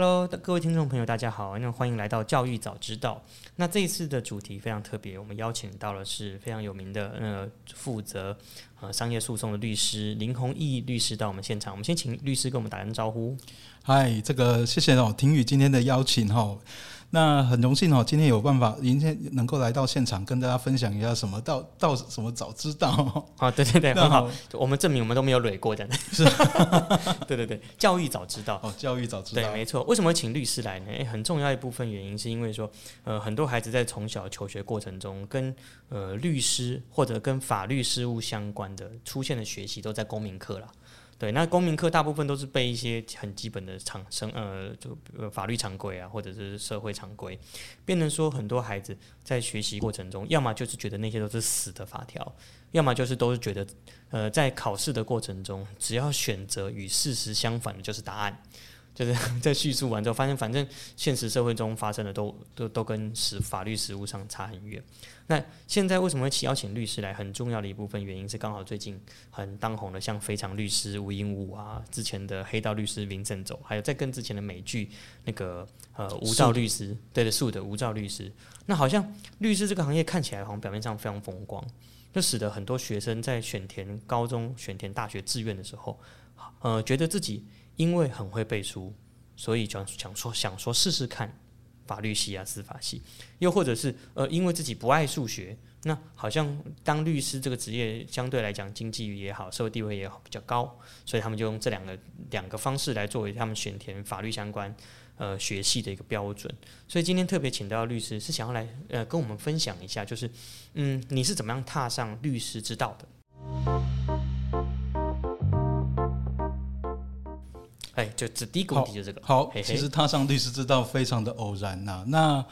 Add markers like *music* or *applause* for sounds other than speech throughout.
Hello，各位听众朋友，大家好，那欢迎来到教育早知道。那这一次的主题非常特别，我们邀请到了是非常有名的呃负责呃商业诉讼的律师林宏毅律师到我们现场。我们先请律师跟我们打声招呼。嗨，这个谢谢哦，婷宇今天的邀请哈。那很荣幸哦，今天有办法，今天能够来到现场，跟大家分享一下什么到到什么早知道啊，*laughs* 对对对，很好，我们证明我们都没有累过的，*laughs* 是，对对对，教育早知道哦，教育早知道，对，没错。为什么请律师来呢？诶，很重要一部分原因是因为说，呃，很多孩子在从小求学过程中，跟呃律师或者跟法律事务相关的出现的学习，都在公民课了。对，那公民课大部分都是背一些很基本的常生呃，就法律常规啊，或者是社会常规，变成说很多孩子在学习过程中，要么就是觉得那些都是死的法条，要么就是都是觉得，呃，在考试的过程中，只要选择与事实相反的，就是答案。就是 *laughs* 在叙述完之后，发现反正现实社会中发生的都都都跟实法律实务上差很远。那现在为什么会邀请律师来？很重要的一部分原因是刚好最近很当红的，像非常律师吴英武啊，之前的黑道律师林正走，还有在跟之前的美剧那个呃无照律师，对的，素的无照律师。那好像律师这个行业看起来好像表面上非常风光，就使得很多学生在选填高中、选填大学志愿的时候，呃，觉得自己。因为很会背书，所以想想说想说试试看法律系啊、司法系，又或者是呃，因为自己不爱数学，那好像当律师这个职业相对来讲经济也好、社会地位也好比较高，所以他们就用这两个两个方式来作为他们选填法律相关呃学系的一个标准。所以今天特别请到律师，是想要来呃跟我们分享一下，就是嗯，你是怎么样踏上律师之道的？哎，就这第一个问题就这个。好，其实踏上律师之道非常的偶然呐。那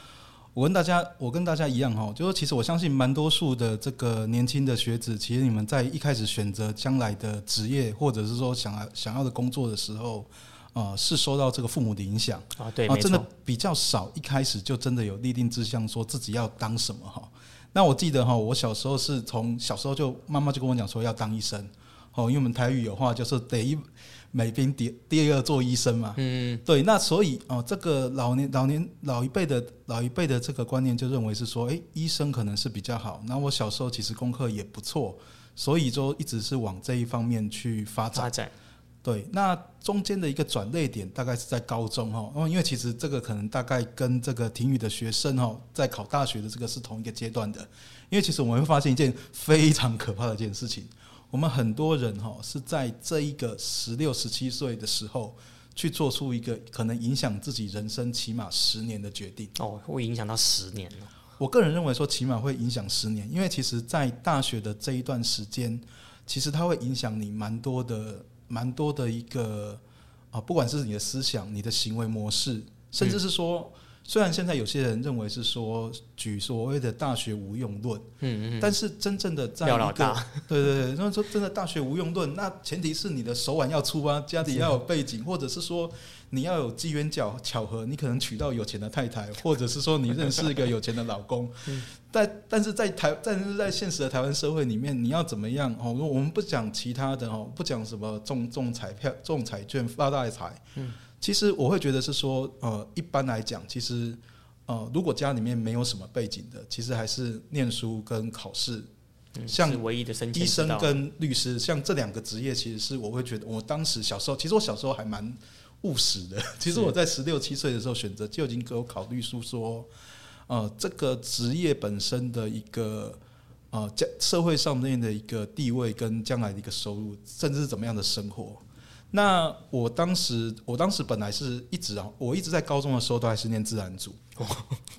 我跟大家，我跟大家一样哈，就说其实我相信蛮多数的这个年轻的学子，其实你们在一开始选择将来的职业，或者是说想要想要的工作的时候，呃，是受到这个父母的影响啊。对，真的比较少，一开始就真的有立定志向，说自己要当什么哈。那我记得哈，我小时候是从小时候就妈妈就跟我讲说要当医生哦，因为我们台语有话就是得一。美兵第第二做医生嘛，嗯，对，那所以哦，这个老年老年老一辈的老一辈的这个观念就认为是说，哎，医生可能是比较好。那我小时候其实功课也不错，所以就一直是往这一方面去发展。发展，对。那中间的一个转捩点大概是在高中哈，哦，因为其实这个可能大概跟这个体育的学生哈，在考大学的这个是同一个阶段的。因为其实我们会发现一件非常可怕的一件事情。我们很多人哈是在这一个十六、十七岁的时候，去做出一个可能影响自己人生起码十年的决定。哦，会影响到十年了。我个人认为说，起码会影响十年，因为其实，在大学的这一段时间，其实它会影响你蛮多的、蛮多的一个啊，不管是你的思想、你的行为模式，甚至是说。虽然现在有些人认为是说举所谓的大学无用论，嗯嗯，但是真正的在一个对对 *laughs* 对，那说真的大学无用论，那前提是你的手腕要粗啊，家里要有背景，或者是说你要有机缘巧巧合，你可能娶到有钱的太太，或者是说你认识一个有钱的老公。*laughs* 但但是在台，但是在现实的台湾社会里面，你要怎么样哦？我们不讲其他的哦，不讲什么中中彩票、中彩券发大财，嗯。其实我会觉得是说，呃，一般来讲，其实，呃，如果家里面没有什么背景的，其实还是念书跟考试，像唯一的医生跟律师，像这两个职业，其实是我会觉得，我当时小时候，其实我小时候还蛮务实的。*laughs* 其实我在十六七岁的时候选择，就已经给我考虑出说，呃，这个职业本身的一个，呃，在社会上面的一个地位跟将来的一个收入，甚至是怎么样的生活。那我当时，我当时本来是一直啊，我一直在高中的时候都还是念自然组，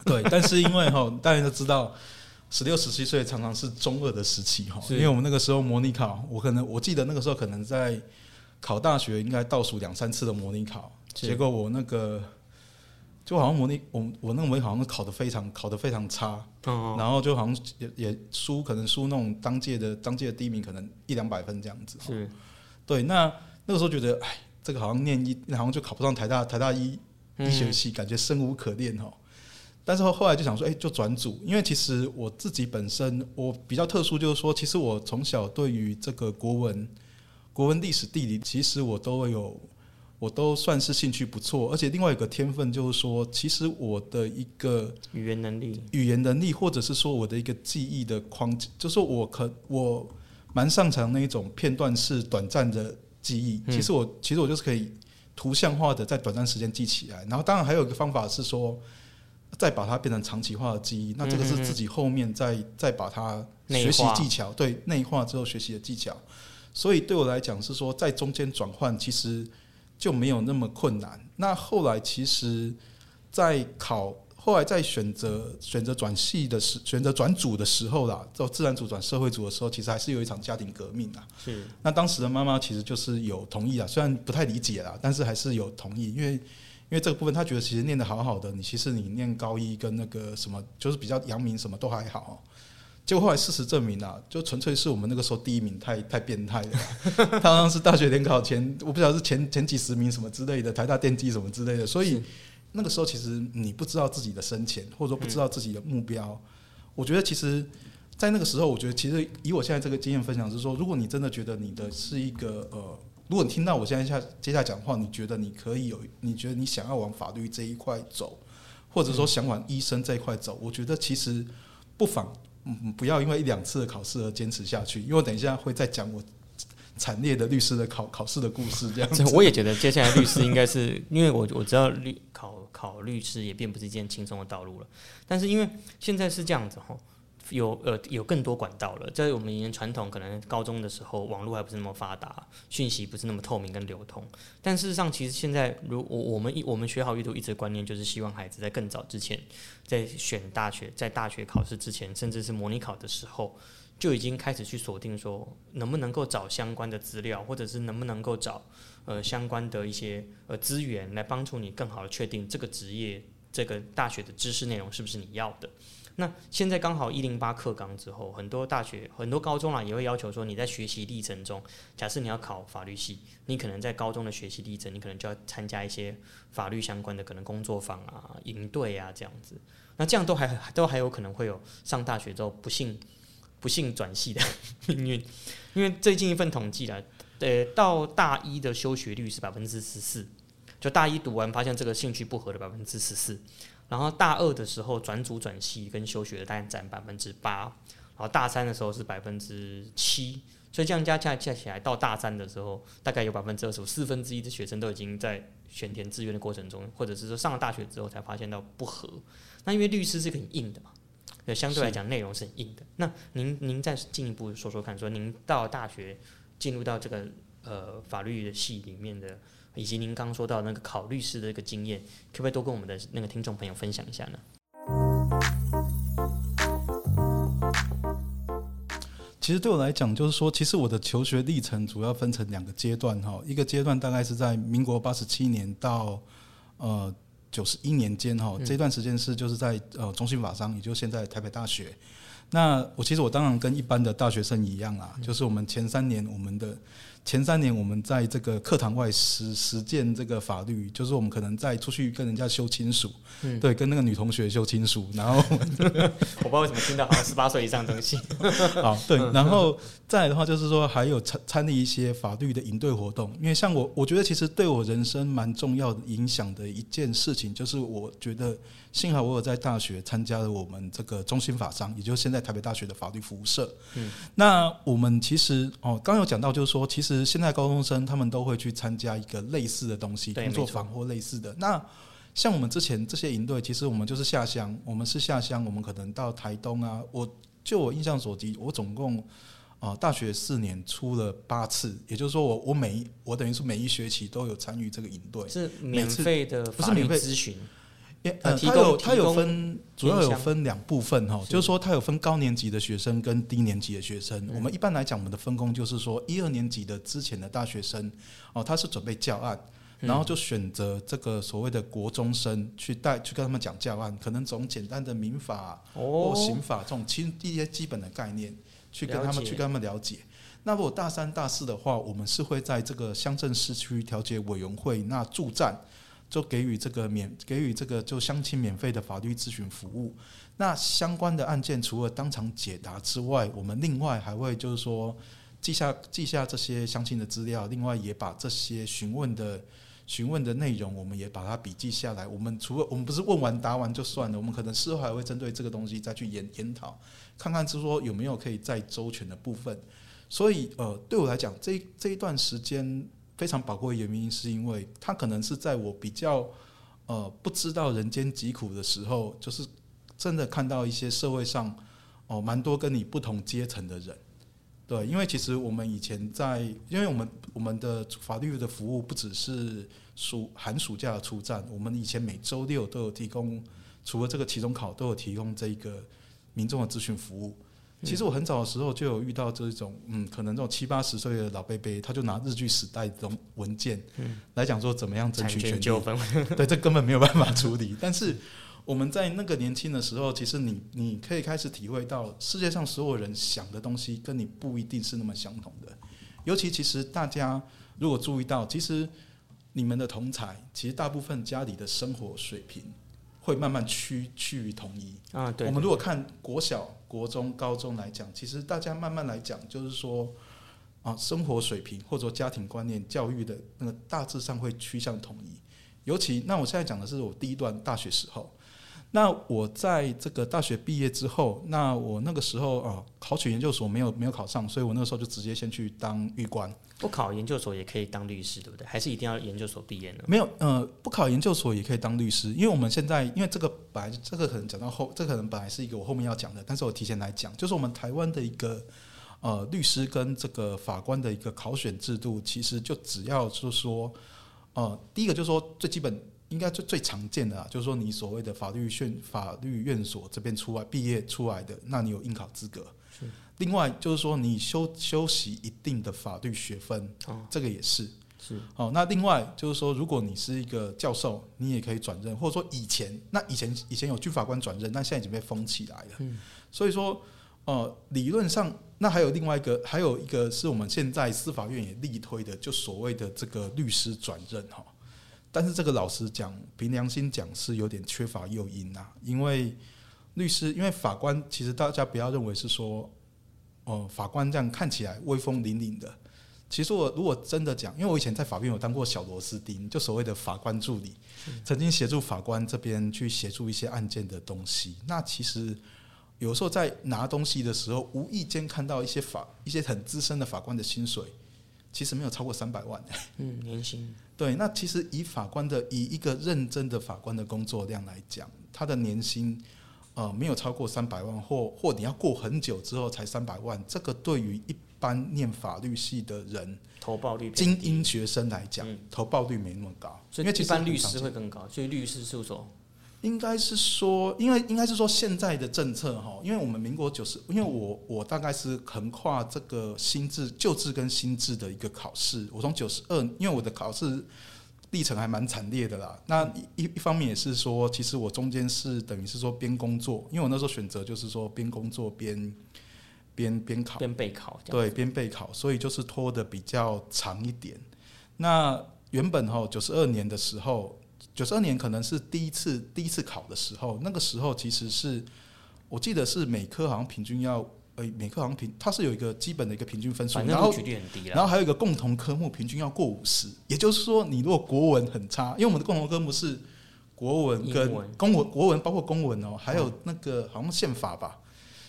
对。但是因为哈，*laughs* 大家都知道，十六十七岁常常是中二的时期哈，因为我们那个时候模拟考，我可能我记得那个时候可能在考大学应该倒数两三次的模拟考，结果我那个就好像模拟我我那个模拟好像考的非常考的非常差，然后就好像也也输，可能输那种当届的当届的第一名，可能一两百分这样子，是。对那。那个时候觉得，哎，这个好像念一，好像就考不上台大台大医医学系，感觉生无可恋哈。但是后来就想说，哎，就转组，因为其实我自己本身我比较特殊，就是说，其实我从小对于这个国文、国文历史、地理，其实我都有我都算是兴趣不错，而且另外一个天分就是说，其实我的一个语言能力，语言能力，或者是说我的一个记忆的框，就是说我可我蛮擅长那一种片段式短暂的记忆。其实我其实我就是可以图像化的在短暂时间记起来。然后当然还有一个方法是说，再把它变成长期化的记忆。那这个是自己后面再再把它学习技巧，对内化之后学习的技巧。所以对我来讲是说，在中间转换其实。就没有那么困难。那后来其实，在考后来在选择选择转系的时，选择转组的时候啦，做自然组转社会组的时候，其实还是有一场家庭革命啊。是。那当时的妈妈其实就是有同意啊，虽然不太理解啦，但是还是有同意，因为因为这个部分，她觉得其实念得好好的，你其实你念高一跟那个什么，就是比较阳明什么都还好。结果后来事实证明啊，就纯粹是我们那个时候第一名太太变态了。*laughs* 他好像是大学联考前，我不晓得是前前几十名什么之类的，台大电机什么之类的。所以那个时候其实你不知道自己的深浅，或者说不知道自己的目标。我觉得其实，在那个时候，我觉得其实以我现在这个经验分享是说，如果你真的觉得你的是一个呃，如果你听到我现在下接下来讲话，你觉得你可以有，你觉得你想要往法律这一块走，或者说想往医生这一块走，我觉得其实不妨。嗯，不要因为一两次的考试而坚持下去，因为等一下会再讲我惨烈的律师的考考试的故事。这样子，*laughs* 我也觉得接下来律师应该是因为我我知道律考考律师也并不是一件轻松的道路了，但是因为现在是这样子哈。有呃有更多管道了，在我们以前传统可能高中的时候，网络还不是那么发达，讯息不是那么透明跟流通。但事实上，其实现在如我我们一我们学好阅读，一直观念就是希望孩子在更早之前，在选大学，在大学考试之前，甚至是模拟考的时候，就已经开始去锁定说，能不能够找相关的资料，或者是能不能够找呃相关的一些呃资源，来帮助你更好的确定这个职业，这个大学的知识内容是不是你要的。那现在刚好一零八课纲之后，很多大学、很多高中啊，也会要求说，你在学习历程中，假设你要考法律系，你可能在高中的学习历程，你可能就要参加一些法律相关的可能工作坊啊、营队啊这样子。那这样都还都还有可能会有上大学之后不幸不幸转系的命运，因为最近一份统计了，呃，到大一的休学率是百分之十四，就大一读完发现这个兴趣不合的百分之十四。然后大二的时候转组转系跟休学的大概占百分之八，然后大三的时候是百分之七，所以这样加加加起来到大三的时候，大概有百分之二十五，四分之一的学生都已经在选填志愿的过程中，或者是说上了大学之后才发现到不合。那因为律师是很硬的嘛，呃，相对来讲内容是很硬的。那您您再进一步说说看，说您到大学进入到这个呃法律的系里面的。以及您刚说到那个考律师的一个经验，可不可以多跟我们的那个听众朋友分享一下呢？其实对我来讲，就是说，其实我的求学历程主要分成两个阶段哈。一个阶段大概是在民国八十七年到呃九十一年间哈，这段时间是就是在呃中心法商，也就是现在台北大学。那我其实我当然跟一般的大学生一样啦，就是我们前三年我们的。前三年，我们在这个课堂外实实践这个法律，就是我们可能在出去跟人家修亲属，对，跟那个女同学修亲属，然后 *laughs* 我不知道为什么听到好像十八岁以上东西。*laughs* 好，对，然后再来的话，就是说还有参参与一些法律的营队活动，因为像我，我觉得其实对我人生蛮重要的影响的一件事情，就是我觉得。幸好我有在大学参加了我们这个中心法商，也就是现在台北大学的法律服务社。嗯，那我们其实哦，刚有讲到，就是说，其实现在高中生他们都会去参加一个类似的东西，工作坊或类似的。那像我们之前这些营队，其实我们就是下乡，我们是下乡，我们可能到台东啊。我就我印象所及，我总共啊大学四年出了八次，也就是说，我我每一我等于是每一学期都有参与这个营队，是免费的，不是免费咨询。呃，它有它有分，主要有分两部分哈，就是说它有分高年级的学生跟低年级的学生。我们一般来讲，我们的分工就是说，一二年级的之前的大学生哦，他是准备教案，然后就选择这个所谓的国中生去带去跟他们讲教案，可能从简单的民法或刑法这种其一些基本的概念去跟他们去跟他们了解。那如果大三大四的话，我们是会在这个乡镇市区调解委员会那驻站。就给予这个免给予这个就相亲免费的法律咨询服务。那相关的案件除了当场解答之外，我们另外还会就是说记下记下这些相亲的资料，另外也把这些询问的询问的内容，我们也把它笔记下来。我们除了我们不是问完答完就算了，我们可能事后还会针对这个东西再去研研讨，看看就是说有没有可以再周全的部分。所以呃，对我来讲，这这一段时间非常宝贵的原因，是因为他可能是在我比较呃不知道人间疾苦的时候，就是真的看到一些社会上哦蛮多跟你不同阶层的人。对，因为其实我们以前在，因为我们我们的法律的服务不只是暑寒暑假的出站，我们以前每周六都有提供，除了这个期中考都有提供这个民众的咨询服务。其实我很早的时候就有遇到这种，嗯，可能这种七八十岁的老贝贝，他就拿日据时代这种文件来讲说怎么样争取权利纠纷，对，这根本没有办法处理，*laughs* 但是。我们在那个年轻的时候，其实你你可以开始体会到，世界上所有人想的东西跟你不一定是那么相同的。尤其其实大家如果注意到，其实你们的同才，其实大部分家里的生活水平会慢慢趋趋于统一啊。对，我们如果看国小、国中、高中来讲，其实大家慢慢来讲，就是说啊，生活水平或者家庭观念、教育的那个大致上会趋向统一。尤其那我现在讲的是我第一段大学时候。那我在这个大学毕业之后，那我那个时候啊，考取研究所没有没有考上，所以我那个时候就直接先去当狱官。不考研究所也可以当律师，对不对？还是一定要研究所毕业呢？没有，呃，不考研究所也可以当律师，因为我们现在因为这个本来这个可能讲到后，这可能本来是一个我后面要讲的，但是我提前来讲，就是我们台湾的一个呃律师跟这个法官的一个考选制度，其实就只要就是说，呃，第一个就是说最基本。应该最最常见的啊，就是说你所谓的法律院法律院所这边出来毕业出来的，那你有应考资格。另外就是说你修修习一定的法律学分，这个也是。是。哦，那另外就是说，如果你是一个教授，你也可以转任，或者说以前那以前以前有军法官转任，那现在已经被封起来了。嗯。所以说，呃，理论上那还有另外一个，还有一个是我们现在司法院也力推的，就所谓的这个律师转任哈。但是这个老实讲，凭良心讲是有点缺乏诱因呐。因为律师，因为法官，其实大家不要认为是说，哦，法官这样看起来威风凛凛的。其实我如果真的讲，因为我以前在法院有当过小螺丝钉，就所谓的法官助理，曾经协助法官这边去协助一些案件的东西。那其实有时候在拿东西的时候，无意间看到一些法一些很资深的法官的薪水。其实没有超过三百万。嗯，年薪。*laughs* 对，那其实以法官的以一个认真的法官的工作量来讲，他的年薪呃没有超过三百万，或或你要过很久之后才三百万，这个对于一般念法律系的人，投报率精英学生来讲，投报率没那么高。所以一般律师会更高，所以律师事务所。应该是说，因为应该是说现在的政策哈，因为我们民国九十，因为我我大概是横跨这个新制旧制跟新制的一个考试，我从九十二，因为我的考试历程还蛮惨烈的啦。那一一方面也是说，其实我中间是等于是说边工作，因为我那时候选择就是说边工作边边边考边备考，对，边备考，所以就是拖的比较长一点。那原本哈九十二年的时候。九十二年可能是第一次第一次考的时候，那个时候其实是我记得是每科好像平均要呃每科好像平它是有一个基本的一个平均分数，然后然后还有一个共同科目平均要过五十，也就是说你如果国文很差，因为我们的共同科目是国文跟公文国文包括公文哦，还有那个好像宪法吧，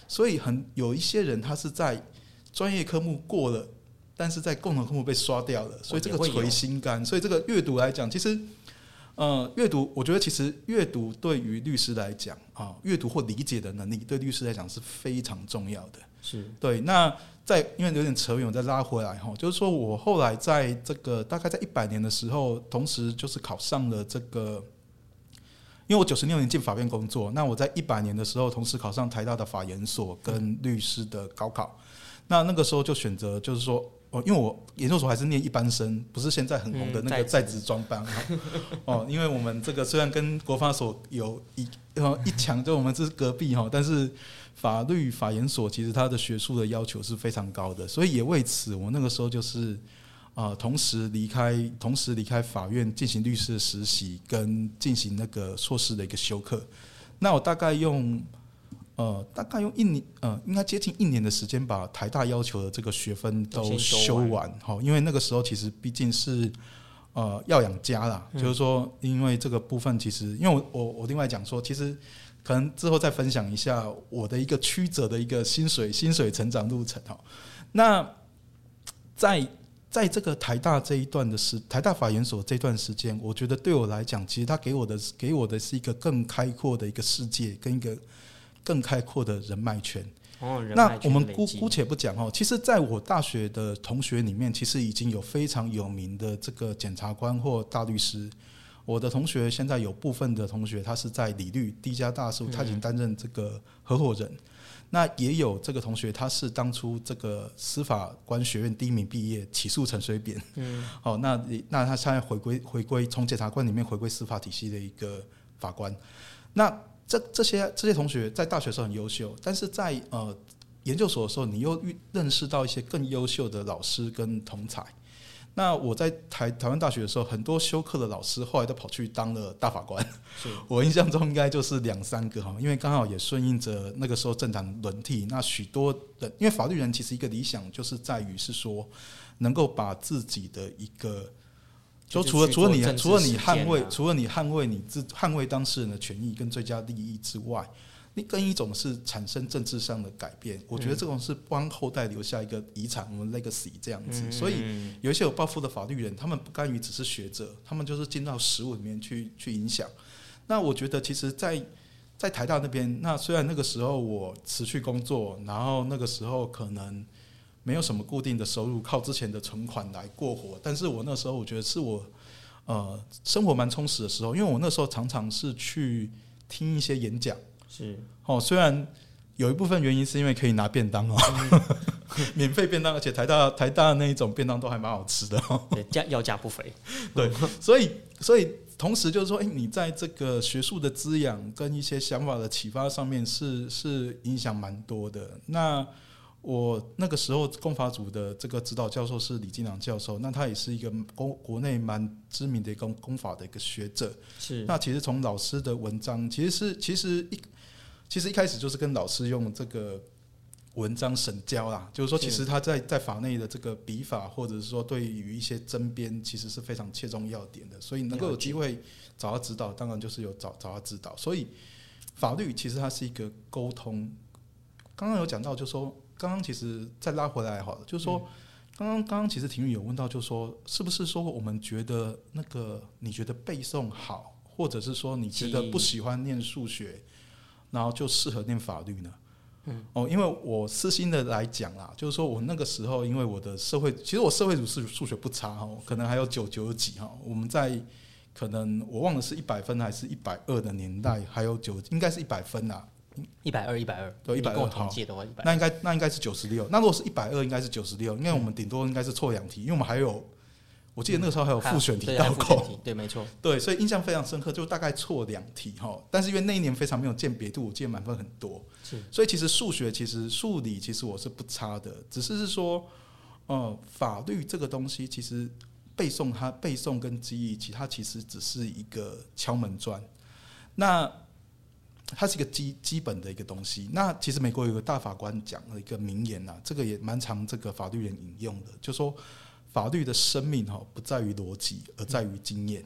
所以很有一些人他是在专业科目过了，但是在共同科目被刷掉了，所以这个捶心肝，所以这个阅读来讲其实。呃，阅读，我觉得其实阅读对于律师来讲啊，阅读或理解的能力对律师来讲是非常重要的。是对。那在因为有点扯远，我再拉回来哈，就是说我后来在这个大概在一百年的时候，同时就是考上了这个，因为我九十六年进法院工作，那我在一百年的时候同时考上台大的法研所跟律师的高考，那那个时候就选择就是说。哦，因为我研究所还是念一般生，不是现在很红的那个在职专班。哦，因为我们这个虽然跟国发所有一呃一墙，就我们这是隔壁哈，但是法律法研所其实它的学术的要求是非常高的，所以也为此，我那个时候就是啊，同时离开，同时离开法院进行律师的实习，跟进行那个硕士的一个修课。那我大概用。呃，大概用一年，呃，应该接近一年的时间，把台大要求的这个学分都修完好。因为那个时候其实毕竟是，呃要养家啦，就是说，因为这个部分其实，因为我我我另外讲说，其实可能之后再分享一下我的一个曲折的一个薪水薪水成长路程哈。那在在这个台大这一段的时，台大法研所这段时间，我觉得对我来讲，其实他给我的给我的是一个更开阔的一个世界，跟一个更开阔的人脉圈。哦，人那脉我们姑姑且不讲哦，其实在我大学的同学里面，其实已经有非常有名的这个检察官或大律师。我的同学现在有部分的同学，他是在理律第一家大叔，他已经担任这个合伙人。那也有这个同学，他是当初这个司法官学院第一名毕业，起诉陈水扁。嗯，*laughs* 哦，那那他现在回归回归从检察官里面回归司法体系的一个法官。那这这些这些同学在大学时候很优秀，但是在呃研究所的时候，你又遇认识到一些更优秀的老师跟同才。那我在台台湾大学的时候，很多修课的老师后来都跑去当了大法官。是我印象中应该就是两三个哈，因为刚好也顺应着那个时候政党轮替，那许多人因为法律人其实一个理想就是在于是说能够把自己的一个。就除了除了你除了你捍卫除了你捍卫你自捍卫当事人的权益跟最佳利益之外，你更一种是产生政治上的改变。我觉得这种是帮后代留下一个遗产，我们 legacy 这样子。所以嗯有一些有抱负的法律人，他们不甘于只是学者，他们就是进到实务里面去去影响。那我觉得，其实在，在台大那边，那虽然那个时候我辞去工作，然后那个时候可能没有什么固定的收入，靠之前的存款来过活，但是我那时候我觉得是我呃生活蛮充实的时候，因为我那时候常常是去听一些演讲。是哦，虽然有一部分原因是因为可以拿便当哦，*laughs* 免费便当，而且台大台大那一种便当都还蛮好吃的哦。对价要价不菲，对，所以所以同时就是说，哎、你在这个学术的滋养跟一些想法的启发上面是是影响蛮多的。那我那个时候公法组的这个指导教授是李金良教授，那他也是一个国国内蛮知名的一个公公法的一个学者。是那其实从老师的文章，其实是其实一其实一开始就是跟老师用这个文章神交啦，就是说其实他在在法内的这个笔法，或者是说对于一些争辩，其实是非常切中要点的，所以能够有机会找他指导，当然就是有找找他指导。所以法律其实它是一个沟通。刚刚有讲到，就是说刚刚其实再拉回来好了，就是说。刚刚刚刚其实婷宇有问到，就是说是不是说我们觉得那个你觉得背诵好，或者是说你觉得不喜欢念数学，然后就适合念法律呢？嗯，哦，因为我私心的来讲啦，就是说我那个时候，因为我的社会，其实我社会组数数学不差哈，可能还有九九几哈，我们在可能我忘了是一百分还是一百二的年代，还有九应该是一百分啦，一百二一百二，对120你跟我好同届的话一百，那应该那应该是九十六。那如果是一百二，应该是九十六。因为我们顶多应该是错两题，因为我们还有，我记得那个时候还有复选题倒扣。题，对，没错，*laughs* 对，所以印象非常深刻，就大概错两题哈。但是因为那一年非常没有鉴别度，我记得满分很多。是，所以其实数学其实数理其实我是不差的，只是是说，呃，法律这个东西其实背诵它背诵跟记忆，其他其实只是一个敲门砖。那它是一个基基本的一个东西。那其实美国有个大法官讲了一个名言呐、这个也蛮常这个法律人引用的，就说法律的生命哈不在于逻辑，而在于经验。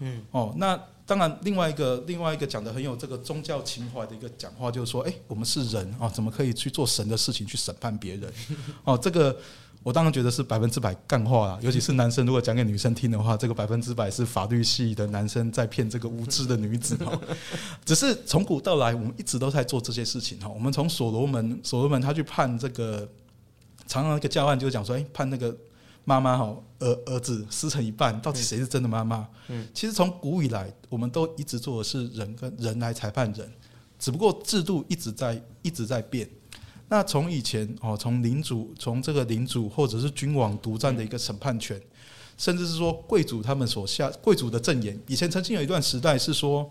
嗯，哦，那当然，另外一个另外一个讲的很有这个宗教情怀的一个讲话，就是说，哎、我们是人哦，怎么可以去做神的事情去审判别人？哦，这个我当然觉得是百分之百干话啦，尤其是男生如果讲给女生听的话，这个百分之百是法律系的男生在骗这个无知的女子哈。*laughs* 只是从古到来，我们一直都在做这些事情哈。我们从所罗门，所罗门他去判这个，常常一个教案就讲说，哎、判那个妈妈哈儿儿子撕成一半，到底谁是真的妈妈？嗯，其实从古以来，我们都一直做的是人跟人来裁判人，只不过制度一直在一直在变。那从以前哦，从领主从这个领主或者是君王独占的一个审判权，甚至是说贵族他们所下贵族的证言，以前曾经有一段时代是说。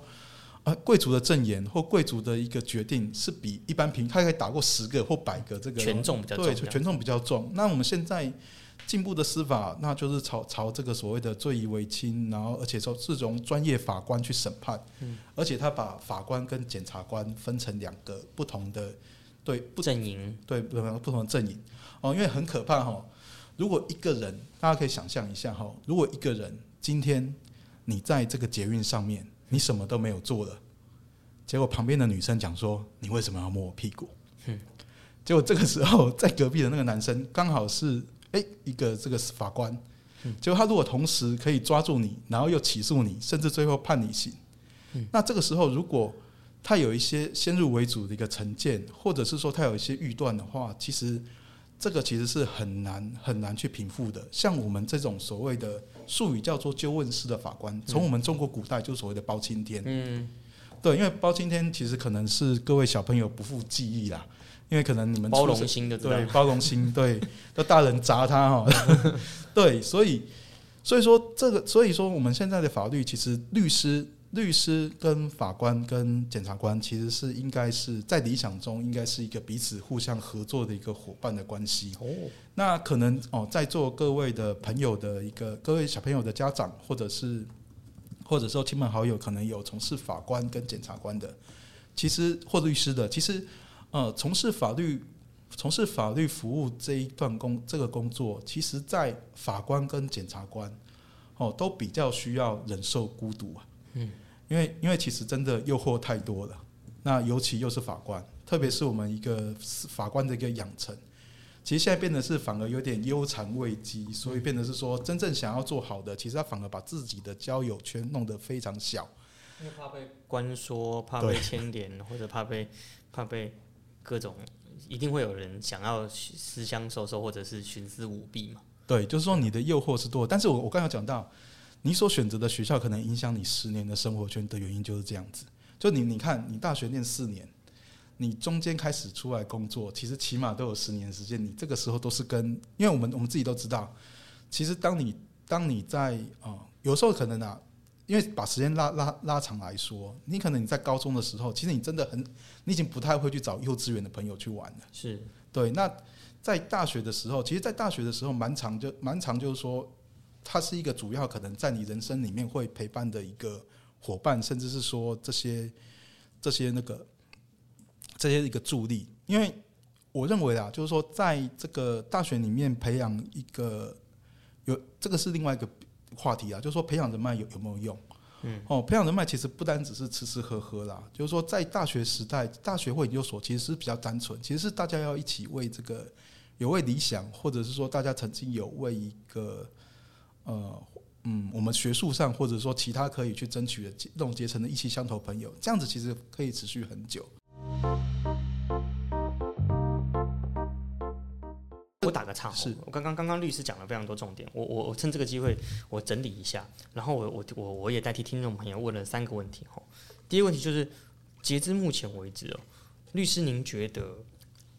啊，贵族的证言或贵族的一个决定是比一般平，他可以打过十个或百个这个权重比较重对，权重比较重。那我们现在进步的司法，那就是朝朝这个所谓的罪疑为轻，然后而且说是从专业法官去审判，嗯而且他把法官跟检察官分成两个不同的对不阵营。对不同不同的阵营。哦，因为很可怕哈、如果一个人，大家可以想象一下哈、如果一个人今天你在这个捷运上面，你什么都没有做了，结果旁边的女生讲说：“你为什么要摸我屁股？”结果这个时候，在隔壁的那个男生刚好是哎、一个这个法官，结果他如果同时可以抓住你，然后又起诉你，甚至最后判你刑，那这个时候如果他有一些先入为主的一个成见，或者是说他有一些预断的话，其实这个其实是很难很难去平复的。像我们这种所谓的术语叫做纠问式的法官，从我们中国古代就所谓的包青天，嗯，对，因为包青天其实可能是各位小朋友不负记忆啦，因为可能你们包容心的对，包容心，对，*laughs* 要大人砸他哈，*laughs* 对，所以所以说这个，所以说我们现在的法律，其实律师、律师跟法官跟检察官，其实是应该是在理想中应该是一个彼此互相合作的一个伙伴的关系。哦，那可能哦，在座各位的朋友的一个各位小朋友的家长，或者是或者说亲朋好友，可能有从事法官跟检察官的，其实或律师的，其实呃，从事法律从事法律服务这一段工这个工作，其实，在法官跟检察官哦，都比较需要忍受孤独啊。嗯，因为因为其实真的诱惑太多了，那尤其又是法官，特别是我们一个法官的一个养成。其实现在变得是反而有点忧谗畏讥，所以变得是说，真正想要做好的，其实他反而把自己的交友圈弄得非常小。因为怕被关说，怕被牵连，或者怕被怕被各种，一定会有人想要私相授受，或者是徇私舞弊嘛。对，就是说你的诱惑是多，但是我我刚才讲到，你所选择的学校可能影响你十年的生活圈的原因就是这样子。就你你看，你大学念四年，你中间开始出来工作，其实起码都有十年时间。你这个时候都是跟，因为我们我们自己都知道，其实当你当你在啊、呃有时候可能啊，因为把时间拉拉拉长来说，你可能你在高中的时候，其实你真的很，你已经不太会去找幼稚园的朋友去玩了。是，对，那在大学的时候，其实，在大学的时候，蛮长就蛮长，就是说，它是一个主要可能在你人生里面会陪伴的一个伙伴，甚至是说这些这些那个这些一个助力。因为我认为啊，就是说，在这个大学里面培养一个有这个是另外一个话题啊，就是说培养人脉有有没有用？嗯，哦，培养人脉其实不单只是吃吃喝喝啦，就是说在大学时代，大学或研究所其实是比较单纯，其实是大家要一起为这个有为理想，或者是说大家曾经有为一个呃嗯，我们学术上或者说其他可以去争取的这种结成的意气相投朋友，这样子其实可以持续很久。我打个岔哦，是我刚刚刚刚律师讲了非常多重点，我我我趁这个机会我整理一下，然后我我我我也代替听众朋友问了三个问题哈。第一个问题就是，截至目前为止哦，律师您觉得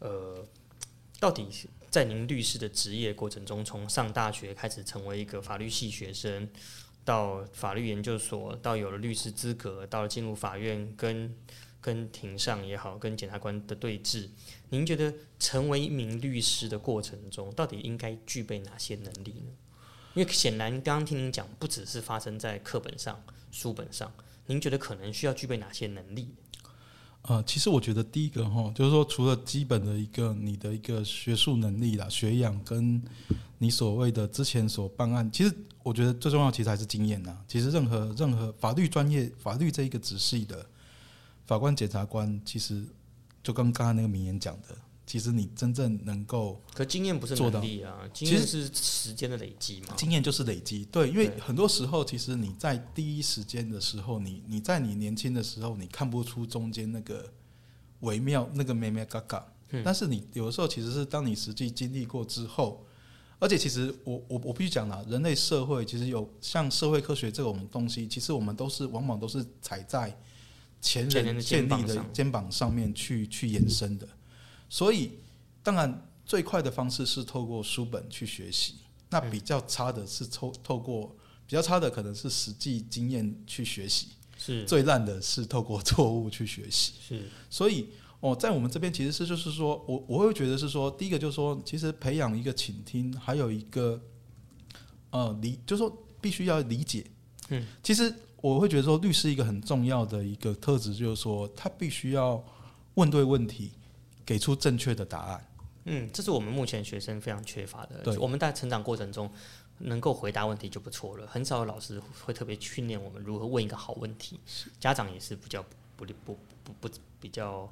呃，到底是在您律师的职业过程中，从上大学开始成为一个法律系学生，到法律研究所，到有了律师资格，到进入法院跟跟庭上也好，跟检察官的对峙，您觉得成为一名律师的过程中，到底应该具备哪些能力呢？因为显然刚刚听您讲，不只是发生在课本上、书本上，您觉得可能需要具备哪些能力？呃，其实我觉得第一个哈，就是说除了基本的一个你的一个学术能力啦、学养，跟你所谓的之前所办案，其实我觉得最重要其实还是经验呐。其实任何任何法律专业、法律这一个仔细的法官、检察官，其实就跟刚刚那个名言讲的，其实你真正能够可经验不是做到。能力啊，经其验是时间的累积嘛。经验就是累积，对，因为很多时候其实你在第一时间的时候，你你在你年轻的时候，你看不出中间那个微妙那个咩咩嘎嘎，但是你有的时候其实是当你实际经历过之后，而且其实我我我必须讲啦，人类社会其实有像社会科学这种东西，其实我们都是往往都是踩在前前人建立的肩膀上。肩膀上面去去延伸的，所以当然最快的方式是透过书本去学习，那比较差的是透透过比较差的可能是实际经验去学习，是最烂的是透过错误去学习。是所以哦，在我们这边其实是就是说我我会觉得是说，第一个就是说，其实培养一个倾听，还有一个呃理，就是说必须要理解。嗯，其实我会觉得说，律师一个很重要的一个特质就是说，他必须要问对问题，给出正确的答案。嗯，这是我们目前学生非常缺乏的。对我们在成长过程中，能够回答问题就不错了，很少有老师会特别训练我们如何问一个好问题。家长也是比较不不不不比较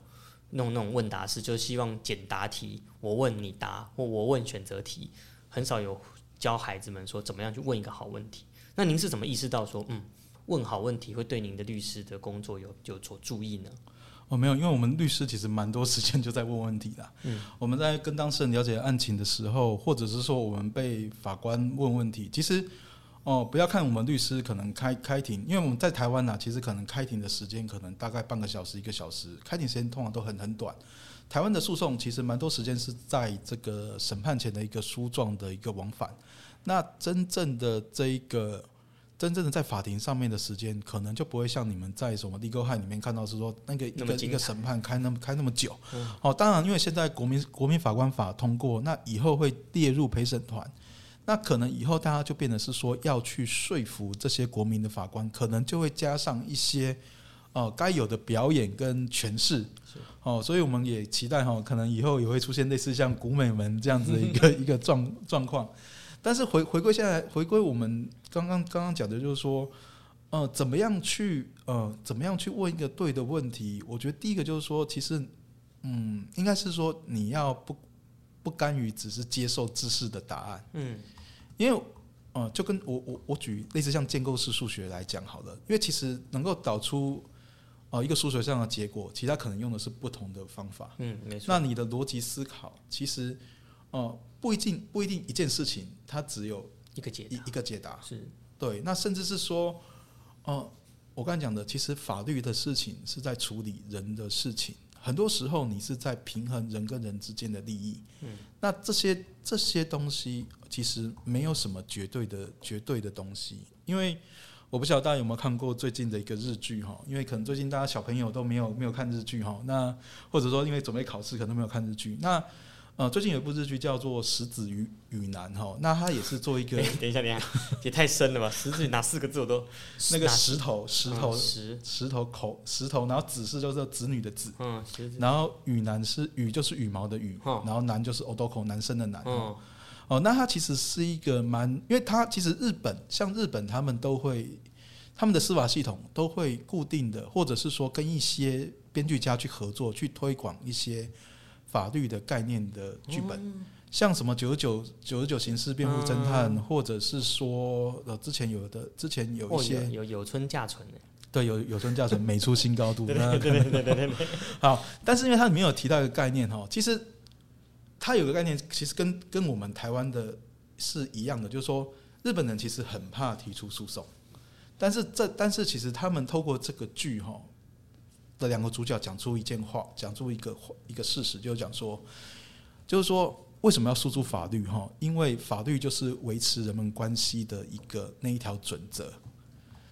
弄那种问答式，就是希望简答题，我问你答，或我问选择题，很少有教孩子们说怎么样去问一个好问题。那您是怎么意识到说，嗯，问好问题会对您的律师的工作有有所注意呢？哦，没有，因为我们律师其实蛮多时间就在问问题的。嗯，我们在跟当事人了解案情的时候，或者是说我们被法官问问题，其实哦，不要看我们律师可能开开庭，因为我们在台湾呢，其实可能开庭的时间可能大概半个小时一个小时，开庭时间通常都很很短。台湾的诉讼其实蛮多时间是在这个审判前的一个诉状的一个往返，那真正的这一个。真正的在法庭上面的时间，可能就不会像你们在什么《Legal High》里面看到是说那个一个一个审判开那么开那么久。哦，当然，因为现在国民国民法官法通过，那以后会列入陪审团，那可能以后大家就变得是说要去说服这些国民的法官，可能就会加上一些哦该有的表演跟诠释。哦，所以我们也期待哈，可能以后也会出现类似像古美门这样子的一个 *laughs* 一个状状况。但是回回归下来，回归我们刚刚刚刚讲的，就是说，呃，怎么样去呃，怎么样去问一个对的问题？我觉得第一个就是说，其实，嗯，应该是说你要不不甘于只是接受知识的答案，嗯，因为，呃，就跟我我我举类似像建构式数学来讲好了，因为其实能够导出呃一个数学上的结果，其他可能用的是不同的方法，嗯，没错。那你的逻辑思考，其实，哦。不一定不一定一件事情，它只有一个解一一个解答是对。那甚至是说，哦，我刚才讲的，其实法律的事情是在处理人的事情，很多时候你是在平衡人跟人之间的利益。嗯，那这些这些东西其实没有什么绝对的绝对的东西，因为我不晓得大家有没有看过最近的一个日剧哈，因为可能最近大家小朋友都没有没有看日剧哈，那或者说因为准备考试可能没有看日剧，那。呃，最近有一部日剧叫做《石子与与男》哈，那他也是做一个，等一下，等一下，也太深了吧？石子哪四个字我都 *laughs* 那个石头，石头，石石头口石头，然后子是就是子女的子，嗯，然后羽男是羽就是羽毛的羽，然后男就是 odoko 男生的男，嗯，哦，那他其实是一个蛮，因为他其实日本像日本他们都会他们的司法系统都会固定的，或者是说跟一些编剧家去合作去推广一些。法律的概念的剧本，像什么九十九九十九刑事辩护侦探，或者是说呃之前有的之前有一些有有村架纯的，对，有有村架纯美出新高度，对对对对对对。*laughs* 好，但是因为它里面有提到一个概念哈，其实它有个概念，其实跟跟我们台湾的是一样的，就是说日本人其实很怕提出诉讼，但是这但是其实他们透过这个剧哈。的两个主角讲出一件话，讲出一个一个事实，就是讲说，就是说为什么要诉诸法律？哈，因为法律就是维持人们关系的一个那一条准则。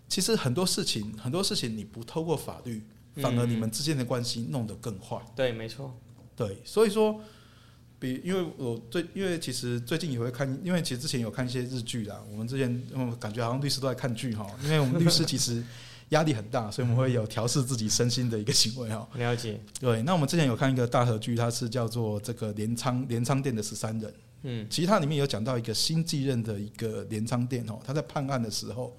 其实很多事情，很多事情你不透过法律，反而你们之间的关系弄得更坏。对，没错。对，所以说，比因为我最因为其实最近也会看，因为其实之前有看一些日剧啦。我们之前嗯感觉好像律师都在看剧哈，因为我们律师其实。压力很大，所以我们会有调试自己身心的一个行为哈。*laughs* 了解。对，那我们之前有看一个大合剧，它是叫做这个镰仓镰仓店的十三人。嗯。其实它里面有讲到一个新继任的一个镰仓店哦，他在判案的时候，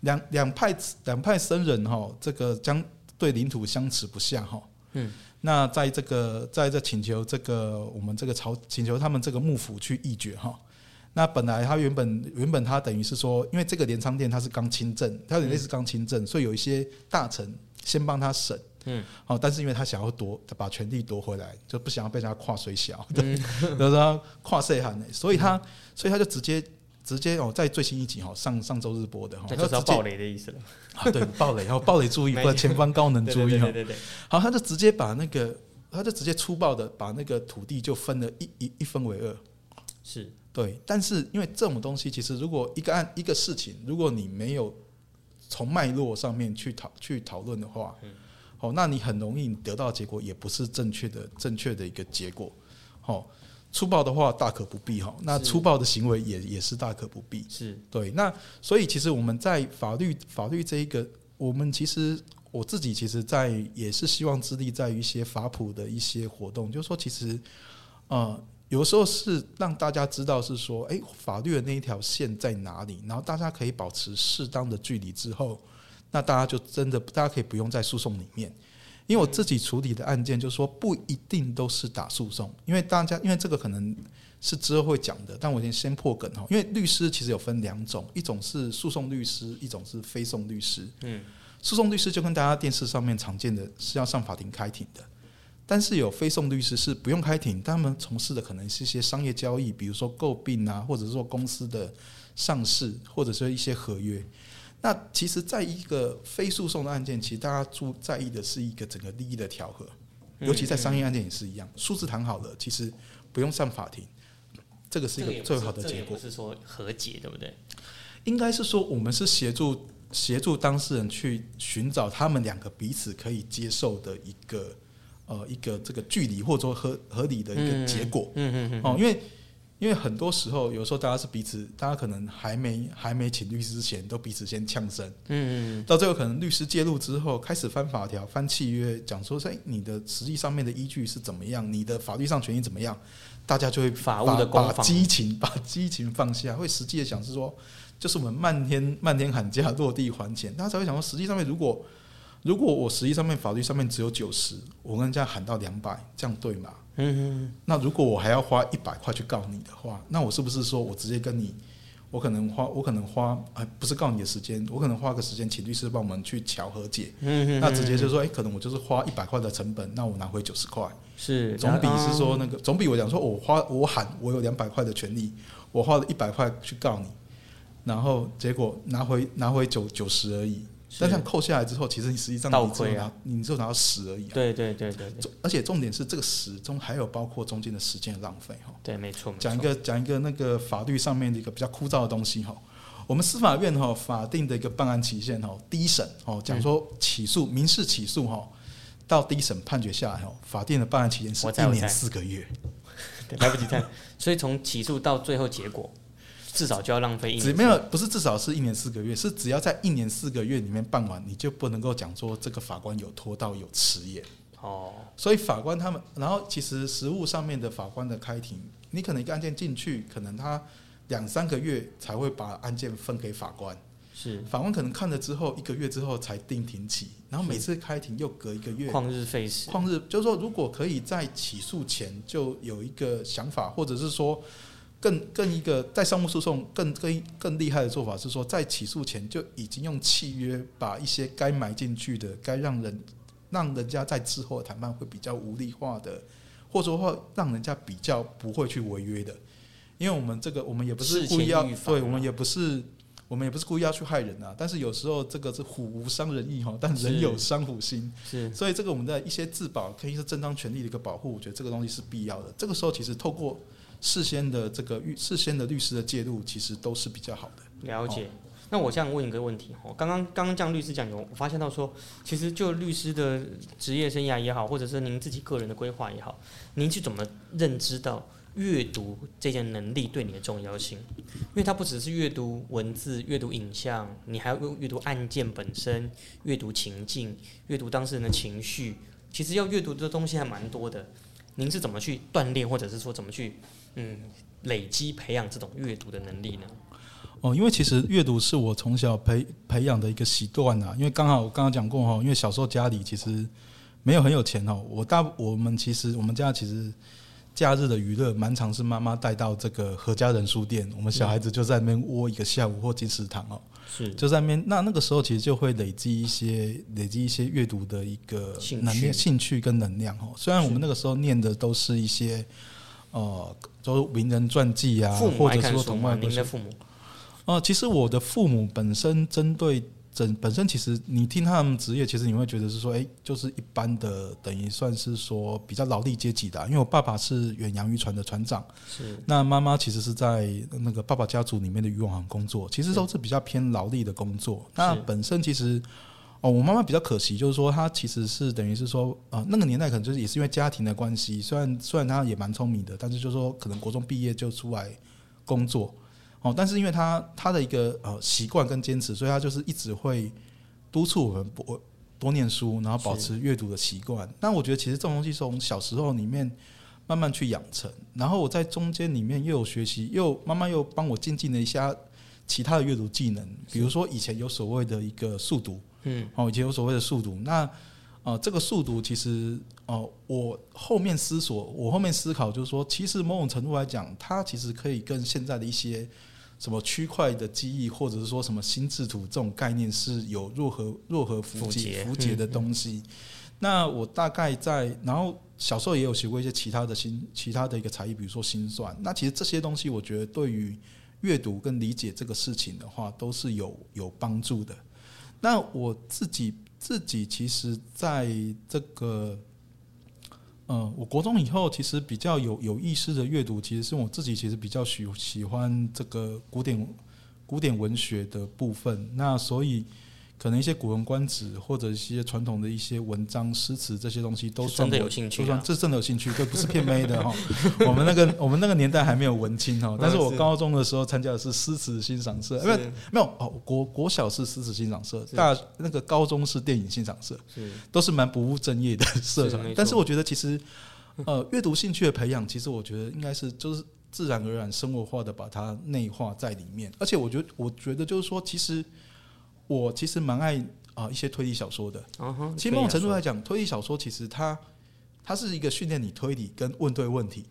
两两派两派僧人哈，这个将对领土相持不下哈。嗯。那在这个在这请求这个我们这个朝请求他们这个幕府去议决哈。那本来他原本原本他等于是说，因为这个镰仓店他是刚亲政，他有点类似刚亲政，所以有一些大臣先帮他审，嗯，好，但是因为他想要夺把权力夺回来，就不想要被人家跨水小，对，然后他跨岁寒所以他所以他就直接直接哦，在最新一集哈上上周日播的哈，就是要暴雷的意思了，啊，对，暴雷，然后 *laughs* 暴雷注意，或者前方高能注意哈，对对对，好，他就直接把那个他就直接粗暴的把那个土地就分了一一一分为二，是。对，但是因为这种东西，其实如果一个案一个事情，如果你没有从脉络上面去讨去讨论的话，哦，那你很容易得到结果也不是正确的正确的一个结果。哦，粗暴的话大可不必哈，那粗暴的行为也也是大可不必。是对，那所以其实我们在法律法律这一个，我们其实我自己其实，在也是希望致力在于一些法普的一些活动，就是说其实，呃。有时候是让大家知道是说，哎，法律的那一条线在哪里，然后大家可以保持适当的距离之后，那大家就真的大家可以不用在诉讼里面。因为我自己处理的案件，就是说不一定都是打诉讼，因为大家因为这个可能是之后会讲的，但我先先破梗哈。因为律师其实有分两种，一种是诉讼律师，一种是非讼律师。嗯，诉讼律师就跟大家电视上面常见的是要上法庭开庭的，但是有非讼律师是不用开庭，他们从事的可能是一些商业交易，比如说购并啊，或者是说公司的上市，或者是一些合约。那其实，在一个非诉讼的案件，其实大家注在意的是一个整个利益的调和，尤其在商业案件也是一样，数字谈好了，其实不用上法庭，这个是一个最好的结果。不是说和解，对不对？应该是说，我们是协助协助当事人去寻找他们两个彼此可以接受的一个呃一个这个距离，或者说合合理的一个结果。嗯嗯嗯。哦，因为。因为很多时候，有时候大家是彼此，大家可能还没还没请律师之前，都彼此先呛声。嗯嗯。到最后，可能律师介入之后，开始翻法条、翻契约，讲说，哎，你的实际上面的依据是怎么样？你的法律上权益怎么样？大家就会法务的把激情 *laughs* 把激情放下，会实际的想是说，就是我们漫天漫天喊价，落地还钱。大家才会想说，实际上面如果如果我实际上面法律上面只有九十，我跟人家喊到两百，这样对吗？嗯，那如果我还要花一百块去告你的话，那我是不是说我直接跟你，我可能花我可能花啊不是告你的时间，我可能花个时间请律师帮我们去调和解，嗯那直接就说，哎，可能我就是花一百块的成本，那我拿回九十块，是总比是说那个总比我讲说我花我喊我有两百块的权利，我花了一百块去告你，然后结果拿回拿回九九十而已。但是扣下来之后，其实你实际上倒亏啊，你只有拿到十而已。对对对对，而且重点是这个十中还有包括中间的时间浪费哈。对，没错。讲一个讲一个那个法律上面的一个比较枯燥的东西哈。我们司法院哈法定的一个办案期限哈，第一审哦讲说起诉民事起诉哈，到第一审判决下来哈，法定的办案期限是一年四个月，*laughs* 来不及看。所以从起诉到最后结果。至少就要浪费一年，没有不是至少是一年四个月，是只要在一年四个月里面办完，你就不能够讲说这个法官有拖到有迟延哦。所以法官他们，然后其实实务上面的法官的开庭，你可能一个案件进去，可能他两三个月才会把案件分给法官，是法官可能看了之后一个月之后才定庭起，然后每次开庭又隔一个月，旷日费时。旷日就是说，如果可以在起诉前就有一个想法，或者是说。更更一个在商务诉讼更更更厉害的做法是说，在起诉前就已经用契约把一些该埋进去的、该让人让人家在之后谈判会比较无力化的，或者说让人家比较不会去违约的。因为我们这个我们也不是故意要，对我们也不是我们也不是故意要去害人啊。但是有时候这个是虎无伤人意哈，但人有伤虎心。是，所以这个我们的一些自保，可以是正当权利的一个保护，我觉得这个东西是必要的。这个时候其实透过。事先的这个预事先的律师的介入，其实都是比较好的。了解。那我想问一个问题哦，刚刚刚刚这样律师讲有，我发现到说，其实就律师的职业生涯也好，或者是您自己个人的规划也好，您是怎么认知到阅读这件能力对你的重要性？因为它不只是阅读文字、阅读影像，你还要阅读案件本身、阅读情境、阅读当事人的情绪，其实要阅读的东西还蛮多的。您是怎么去锻炼，或者是说怎么去？嗯，累积培养这种阅读的能力呢？哦，因为其实阅读是我从小培培养的一个习惯啊。因为刚好我刚刚讲过哈，因为小时候家里其实没有很有钱哈。我大我们其实我们家其实假日的娱乐蛮常是妈妈带到这个何家人书店，我们小孩子就在那边窝一个下午或进食堂哦，是就在那边。那那个时候其实就会累积一些累积一些阅读的一个能量、兴趣跟能量哦。虽然我们那个时候念的都是一些。呃，都名人传记啊，或者说同外您的父母？哦，其实我的父母本身针对整本身，其实你听他们职业，其实你会觉得是说，哎，就是一般的，等于算是说比较劳力阶级的。因为我爸爸是远洋渔船的船长，是那妈妈其实是在那个爸爸家族里面的渔网行工作，其实都是比较偏劳力的工作。那本身其实。哦，我妈妈比较可惜，就是说她其实是等于是说，呃，那个年代可能就是也是因为家庭的关系，虽然虽然她也蛮聪明的，但是就是说可能国中毕业就出来工作，哦，但是因为他他的一个呃习惯跟坚持，所以他就是一直会督促我们多多念书，然后保持阅读的习惯。那我觉得其实这种东西从小时候里面。慢慢去养成。然后我在中间里面又有学习，又慢慢又帮我精进了一下其他的阅读技能，比如说以前有所谓的一个速读，嗯，哦，以前有所谓的速读，那呃，这个速读其实哦、我后面思索，我后面思考就是说，其实某种程度来讲，它其实可以跟现在的一些什么区块的记忆，或者是说什么心智图这种概念是有若何若何符符节节符节的嗯东西。那我大概在，然后小时候也有学过一些其他的心其他的一个才艺，比如说心算。那其实这些东西，我觉得对于阅读跟理解这个事情的话，都是有有帮助的。那我自己自己其实在这个，嗯，我国中以后其实比较有有意思的阅读，其实是我自己其实比较喜喜欢这个古典古典文学的部分。那所以可能一些《古文观止》或者一些传统的一些文章、诗词这些东西，都是真的有兴趣啊。都算这真的有兴趣，这，不是骗妹的哈。*laughs* 我们那个我们那个年代还没有文青哈，但是我高中的时候参加的是诗词欣赏社，没有没有哦，国国小是诗词欣赏社，大那个高中是电影欣赏社，是。都是蛮不务正业的社。团。但是我觉得其实，呃，阅读兴趣的培养，其实我觉得应该是就是自然而然生活化的把它内化在里面。而且我觉得，我觉得就是说，其实我其实蛮爱啊、一些推理小说的。其实某种程度来讲，推理小说其实它它是一个训练你推理跟问对问题。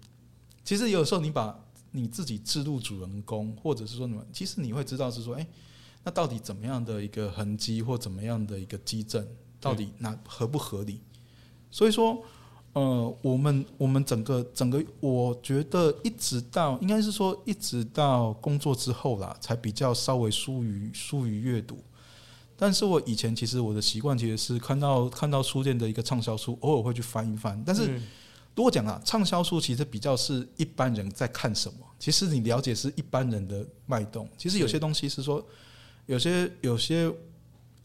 其实有时候你把你自己置入主人公，或者是说你们，其实你会知道是说，哎、那到底怎么样的一个痕迹或怎么样的一个基证，到底那合不合理？所以说，呃，我们我们整个整个，我觉得一直到应该是说一直到工作之后啦，才比较稍微疏于疏于阅读。但是我以前其实我的习惯其实是看到看到书店的一个畅销书，偶尔会去翻一翻。但是多讲啊，畅销书其实比较是一般人在看什么，其实你了解是一般人的脉动。其实有些东西是说，有些有些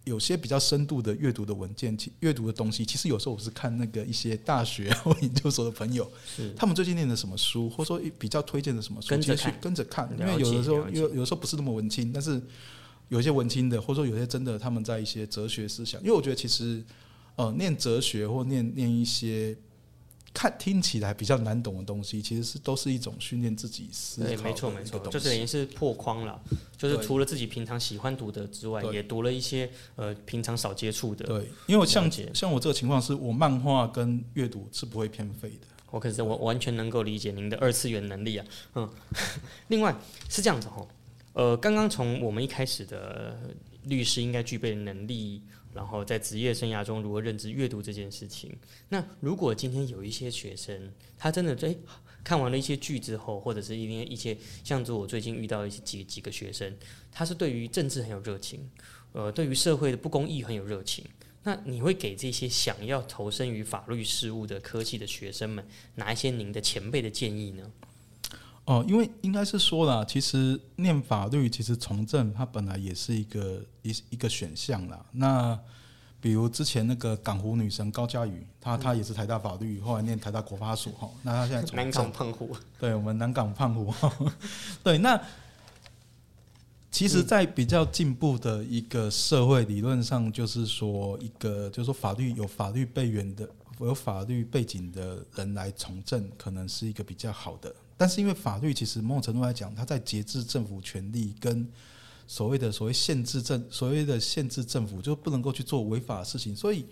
有些比较深度的阅读的文件，其阅读的东西，其实有时候我是看那个一些大学或研究所的朋友，他们最近念的什么书，或者说比较推荐的什么书，跟着去跟着看，因为有的时候有有的时候不是那么文青，但是有一些文青的，或者说有些真的他们在一些哲学思想，因为我觉得其实呃念哲学或念念一些看听起来比较难懂的东西，其实是都是一种训练自己思考对，的没错没错，就是等于。是破框了，就是除了自己平常喜欢读的之外，也读了一些呃平常少接触的。对，因为我像姐像我这个情况是，我漫画跟阅读是不会偏废的。我可是我完全能够理解您的二次元能力啊，嗯。*laughs* 另外是这样子哦，呃，刚刚从我们一开始的律师应该具备的能力，然后在职业生涯中如何认知阅读这件事情。那如果今天有一些学生，他真的诶看完了一些剧之后，或者是一些一些像是我最近遇到一些几几个学生，他是对于政治很有热情，呃，对于社会的不公义很有热情。那你会给这些想要投身于法律事务的科系的学生们，哪一些您的前辈的建议呢？哦，因为应该是说啦，其实念法律，其实从政它本来也是一个一一个选项啦。那比如之前那个港湖女神高佳瑜，她她也是台大法律，后来念台大国法所哈。那她现在从南港胖虎，对我们南港胖虎，*laughs* 对，那其实，在比较进步的一个社会，理论上就是说，一个就是说法律有法律背源的、有法律背景的人来从政，可能是一个比较好的。但是，因为法律其实某种程度来讲，它在节制政府权力跟所谓的所谓限制政所谓的限制政府，就不能够去做违法的事情，所以。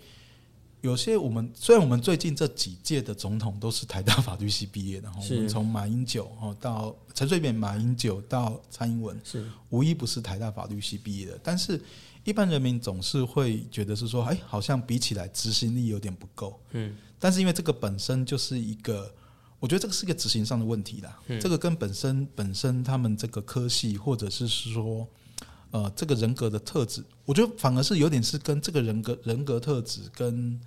有些我们虽然我们最近这几届的总统都是台大法律系毕业的，哈，我们从马英九哦到陈水扁、马英九到蔡英文，是无一不是台大法律系毕业的。但是，一般人民总是会觉得是说，哎，好像比起来执行力有点不够。嗯，但是因为这个本身就是一个，我觉得这个是一个执行上的问题啦。嗯这个跟本身本身他们这个科系，或者是说，呃，这个人格的特质，我觉得反而是有点是跟这个人格人格特质跟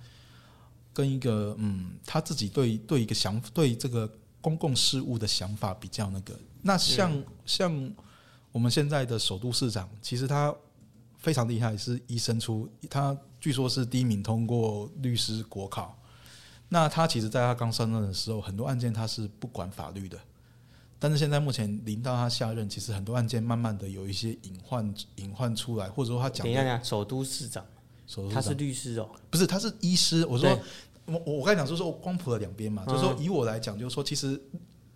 跟一个嗯他自己对对一个想对这个公共事务的想法比较那个。那像、像我们现在的首都市长，其实他非常厉害，是医生出，他据说是第一名通过律师国考。那他其实在他刚上任的时候，很多案件他是不管法律的，但是现在目前临到他下任，其实很多案件慢慢的有一些隐患隐患出来，或者说他讲等一下，首都市长。首都他是律师哦，不是他是医师，我说对。我我刚才讲就是说光谱的两边嘛，就是说以我来讲，就是说其实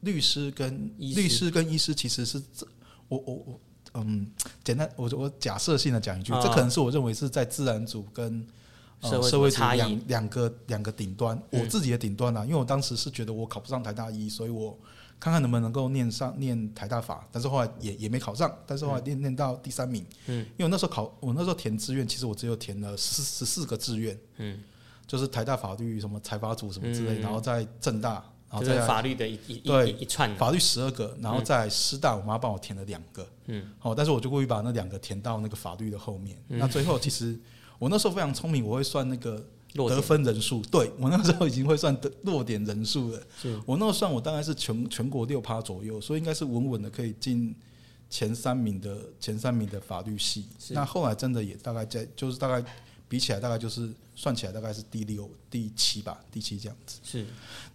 律师跟律师跟医师其实是这我我我嗯，简单我我假设性的讲一句，嗯。这可能是我认为是在自然组跟呃社会差异。两两个两个顶端，嗯。我自己的顶端啊，因为我当时是觉得我考不上台大一，所以我看看能不能够念上念台大法，但是后来也也没考上，但是后来念念到第三名，嗯，因为我那时候考我那时候填志愿，其实我只有填了十十四个志愿，嗯，就是台大法律什么财法组什么之类，嗯然后在正大，然后就是再法律的一一对一串，法律十二个，然后在师大，我妈帮我填了两个，嗯，好，但是我就故意把那两个填到那个法律的后面。嗯。那最后其实我那时候非常聪明，我会算那个得分人数，对我那时候已经会算得落点人数了。我那时候算我大概是全全国六趴左右，所以应该是稳稳的可以进前三名的前三名的法律系。那后来真的也大概在就是大概比起来大概就是算起来大概是第六第七吧，第七这样子。是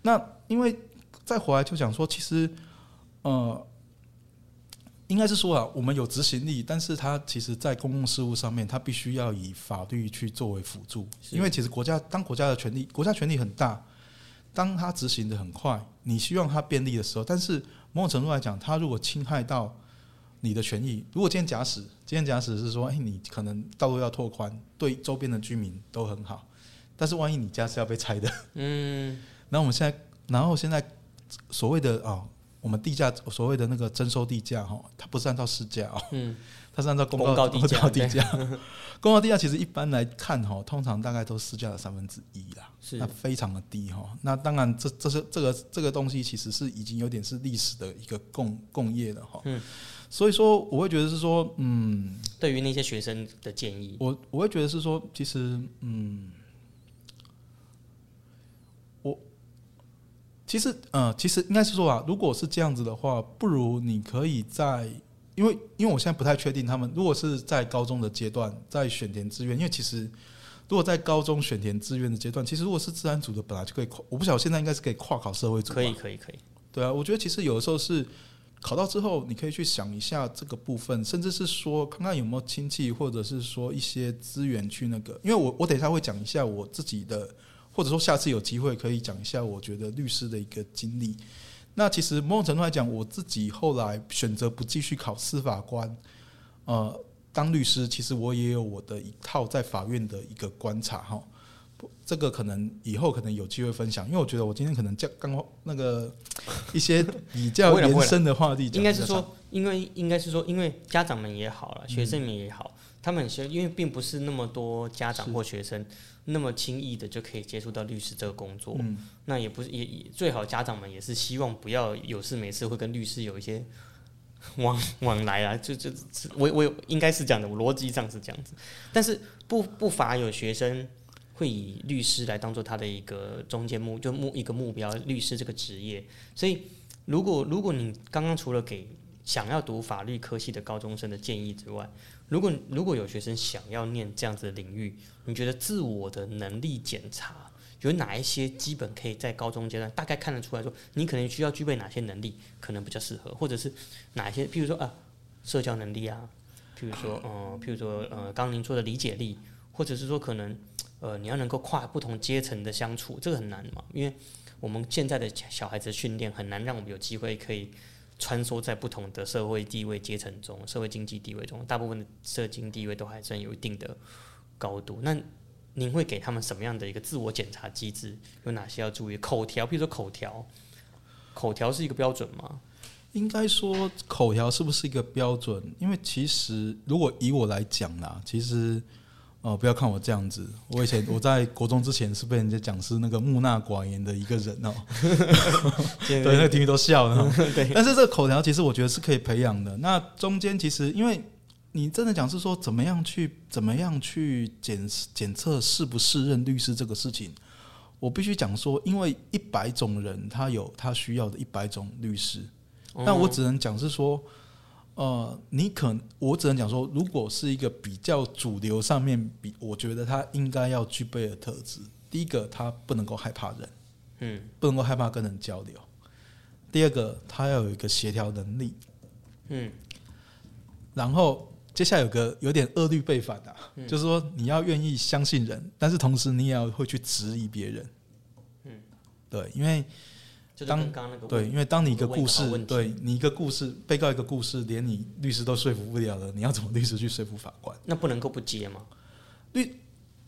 那因为再回来就讲说，其实呃，应该是说啊，我们有执行力，但是它其实在公共事务上面，它必须要以法律去作为辅助，因为其实国家当国家的权力，国家权力很大，当它执行的很快，你希望它便利的时候，但是某种程度来讲，它如果侵害到你的权益，如果今天假使今天假使是说，哎，你可能道路要拓宽，对周边的居民都很好，但是万一你家是要被拆的，嗯。*laughs* 然后我们现在，然后现在所谓的啊、我们地价所谓的那个征收地价哈，它不是按照市价哦，嗯它是按照公公告地价公地价。*laughs* 公告地价其实一般来看哈，通常大概都市价的三分之一啦，是那非常的低哈。那当然这这是这个这个东西其实是已经有点是历史的一个共共业了哈。嗯，所以说我会觉得是说，嗯，对于那些学生的建议，我我会觉得是说，其实，嗯，我其实呃，其实应该是说啊，如果是这样子的话，不如你可以在，因为因为我现在不太确定他们如果是在高中的阶段在选填志愿，因为其实如果在高中选填志愿的阶段，其实如果是自然组的，本来就可以跨，我不晓得现在应该是可以跨考社会组吧，可以可以可以，对啊，我觉得其实有的时候是考到之后，你可以去想一下这个部分，甚至是说看看有没有亲戚或者是说一些资源去那个，因为我我等一下会讲一下我自己的，或者说下次有机会可以讲一下我觉得律师的一个经历。那其实某种程度来讲，我自己后来选择不继续考司法官，呃，当律师，其实我也有我的一套在法院的一个观察哈。不这个可能以后可能有机会分享，因为我觉得我今天可能讲刚那个一些比较延伸的话题应该是说，因为应该是说，因为家长们也好了，学生们也好，他们是因为并不是那么多家长或学生那么轻易的就可以接触到律师这个工作，嗯，那也不是也也最好家长们也是希望不要有事没事会跟律师有一些 *laughs* 往往来啊，就就就我我有应该是这样的，我逻辑上是这样子，但是不不乏有学生会以律师来当做他的一个中间目就目一个目标，律师这个职业，所以如果如果你刚刚除了给想要读法律科系的高中生的建议之外，如果如果有学生想要念这样子的领域，你觉得自我的能力检查有哪一些基本可以在高中阶段大概看得出来说，你可能需要具备哪些能力，可能比较适合，或者是哪些，譬如说啊，社交能力啊，譬如说呃，譬如说呃，刚刚您说的理解力，或者是说可能呃，你要能够跨不同阶层的相处，这个很难嘛，因为我们现在的小孩子训练很难让我们有机会可以穿梭在不同的社会地位阶层中、社会经济地位中，大部分的社经地位都还算有一定的高度。那您会给他们什么样的一个自我检查机制？有哪些要注意？口条，比如说口条，口条是一个标准吗？应该说口条是不是一个标准？因为其实如果以我来讲啦，其实呃，不要看我这样子，我以前我在国中之前是被人家讲是那个木讷寡言的一个人哦、*laughs* 对，那个听语都笑了哦。*laughs* 对，但是这个口条其实我觉得是可以培养的。那中间其实因为你真的讲是说怎么样去怎么样去检检测适不适任律师这个事情，我必须讲说，因为一百种人他有他需要的一百种律师，但我只能讲是说。呃，你可我只能讲说，如果是一个比较主流上面比，我觉得他应该要具备的特质，第一个他不能够害怕人，嗯。不能够害怕跟人交流；第二个他要有一个协调能力，嗯。然后接下来有个有点恶律背反啊，嗯。就是说你要愿意相信人，但是同时你也要会去质疑别人。嗯。对，因为就是当刚刚那个对，因为当你一个故事对你一个故事，被告一个故事，连你律师都说服不了了，你要怎么律师去说服法官？那不能够不接吗？律？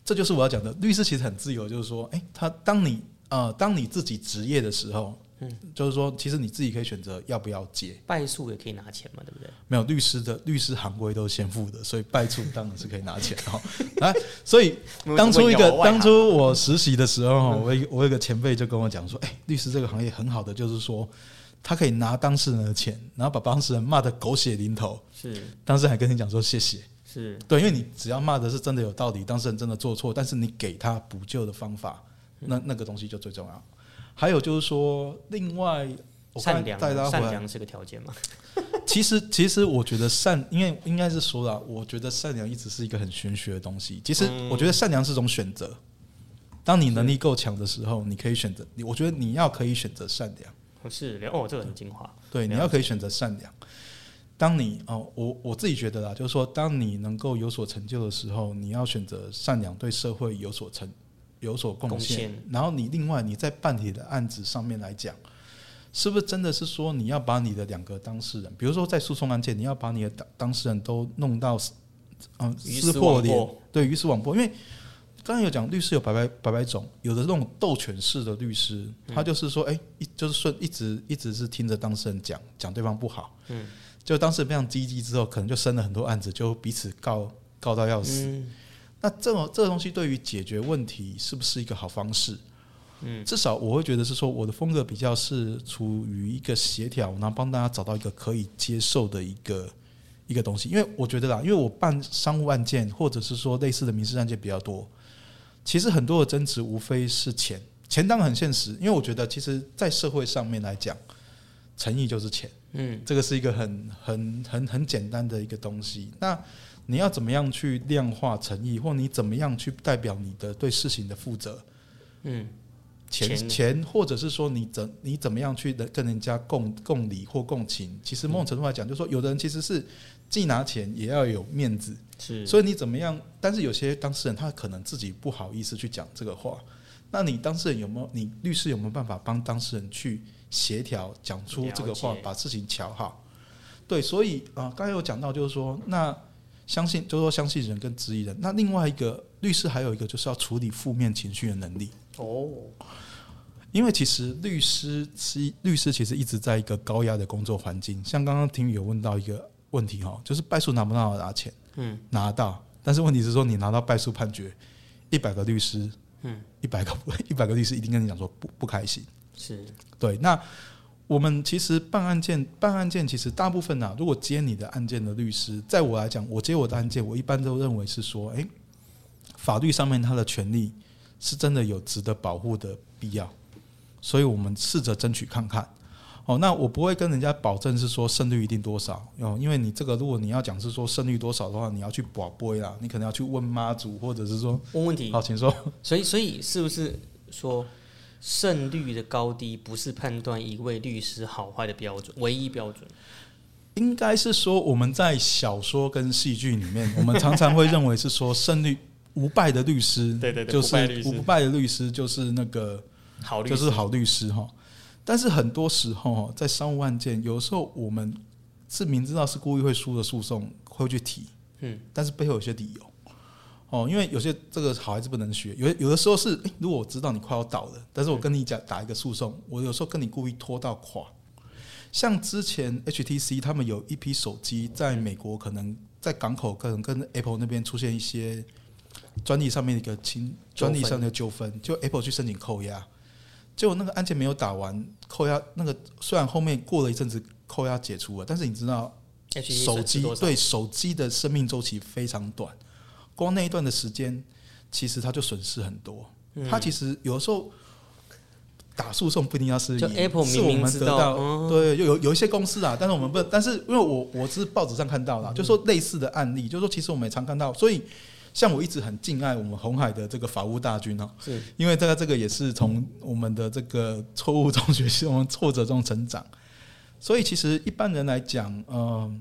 这就是我要讲的，律师其实很自由，就是说，哎、他当你呃，当你自己职业的时候，嗯，就是说，其实你自己可以选择要不要接。败诉也可以拿钱嘛，对不对？没有律师的律师行规都是先付的，所以败诉当然是可以拿钱哈。啊，*laughs* 所以当初一个当初我实习的时候，哈，我一我有一个前辈就跟我讲说，哎、律师这个行业很好的，就是说他可以拿当事人的钱，然后把当事人骂得狗血淋头，是当事人还跟你讲说谢谢。是对，因为你只要骂的是真的有道理，当事人真的做错，但是你给他补救的方法，那那个东西就最重要。还有就是说，另外善良善良是个条件嘛？*laughs* 其实其实我觉得善，因为应该是说了，我觉得善良一直是一个很玄学的东西。其实嗯我觉得善良是种选择，当你能力够强的时候，你可以选择。你我觉得你要可以选择善良，是哦，这个很精华。对，你要可以选择善良。当你哦，我我自己觉得啦，就是说，当你能够有所成就的时候，你要选择善良，对社会有所成有所贡贡献献。然后你另外你在办理的案子上面来讲，是不是真的是说你要把你的两个当事人，比如说在诉讼案件，你要把你的当当事人都弄到嗯鱼撕破脸，对鱼死网破，因为。刚才有讲律师有百百百百种，有的那种斗犬式的律师，他就是说，哎、一就是顺一直一直是听着当事人讲讲对方不好，嗯，就当事人非常积极之后，可能就生了很多案子，就彼此告告到要死。嗯那这种这个东西对于解决问题是不是一个好方式？嗯，至少我会觉得是说，我的风格比较是处于一个协调，然后帮大家找到一个可以接受的一个一个东西。因为我觉得啦，因为我办商务案件或者是说类似的民事案件比较多，其实很多的争执无非是钱，钱当然很现实，因为我觉得其实，在社会上面来讲，诚意就是钱。嗯，这个是一个很很很很简单的一个东西。那你要怎么样去量化诚意，或你怎么样去代表你的对事情的负责？嗯，钱钱钱，或者是说你怎你怎么样去跟人家共共理或共情？其实某种程度来讲，就是说有的人其实是既拿钱也要有面子，是，所以你怎么样？但是有些当事人他可能自己不好意思去讲这个话，那你当事人有没有？你律师有没有办法帮当事人去协调，讲出这个话把事情瞧好？对，所以啊，刚才有讲到，就是说，那相信，就是说相信人跟质疑人。那另外一个律师还有一个就是要处理负面情绪的能力，哦，因为其实律师是律师，其实一直在一个高压的工作环境。像刚刚听雨有问到一个问题哈，就是败诉拿不拿得拿钱？嗯，拿到，但是问题是说你拿到败诉判决，一百个律师，嗯，一百个一百个律师一定跟你讲说不不开心。是，对，那我们其实办案件办案件，其实大部分啊，如果接你的案件的律师，在我来讲，我接我的案件，我一般都认为是说，诶，法律上面他的权利是真的有值得保护的必要，所以我们试着争取看看。哦，那我不会跟人家保证是说胜率一定多少哦，因为你这个如果你要讲是说胜率多少的话，你要去保杯啦，你可能要去问妈祖，或者是说，问问题。好，请说。所以，所以是不是说胜率的高低不是判断一位律师好坏的标准，唯一标准？应该是说我们在小说跟戏剧里面，我们常常会认为是说胜率 *laughs* 无败的律师，对对对就是不败的律师就是那个好律师就是好律师哈。但是很多时候哈，在商务案件，有时候我们是明知道是故意会输的诉讼会去提，嗯，但是背后有些理由。哦，因为有些这个好孩子不能学，有有的时候是，诶，如果我知道你快要倒了，但是我跟你讲打一个诉讼，我有时候跟你故意拖到垮。像之前 HTC 他们有一批手机在美国，可能在港口可能跟 Apple 那边出现一些专利上面的一个侵专利上的纠纷，就 Apple 去申请扣押，结果那个案件没有打完，扣押那个虽然后面过了一阵子扣押解除了，但是你知道手机对手机的生命周期非常短，光那一段的时间，其实他就损失很多。嗯它其实有的时候打诉讼不一定要是就赢 Apple 是我明明知们得到，对，有有有一些公司啊，但是我们不，但是因为我我是报纸上看到嗯的，就说类似的案例，就说其实我们也常看到，所以像我一直很敬爱我们红海的这个法务大军哦，是因为这个这个也是从我们的这个错误中学习，我们挫折中成长。所以其实一般人来讲，嗯、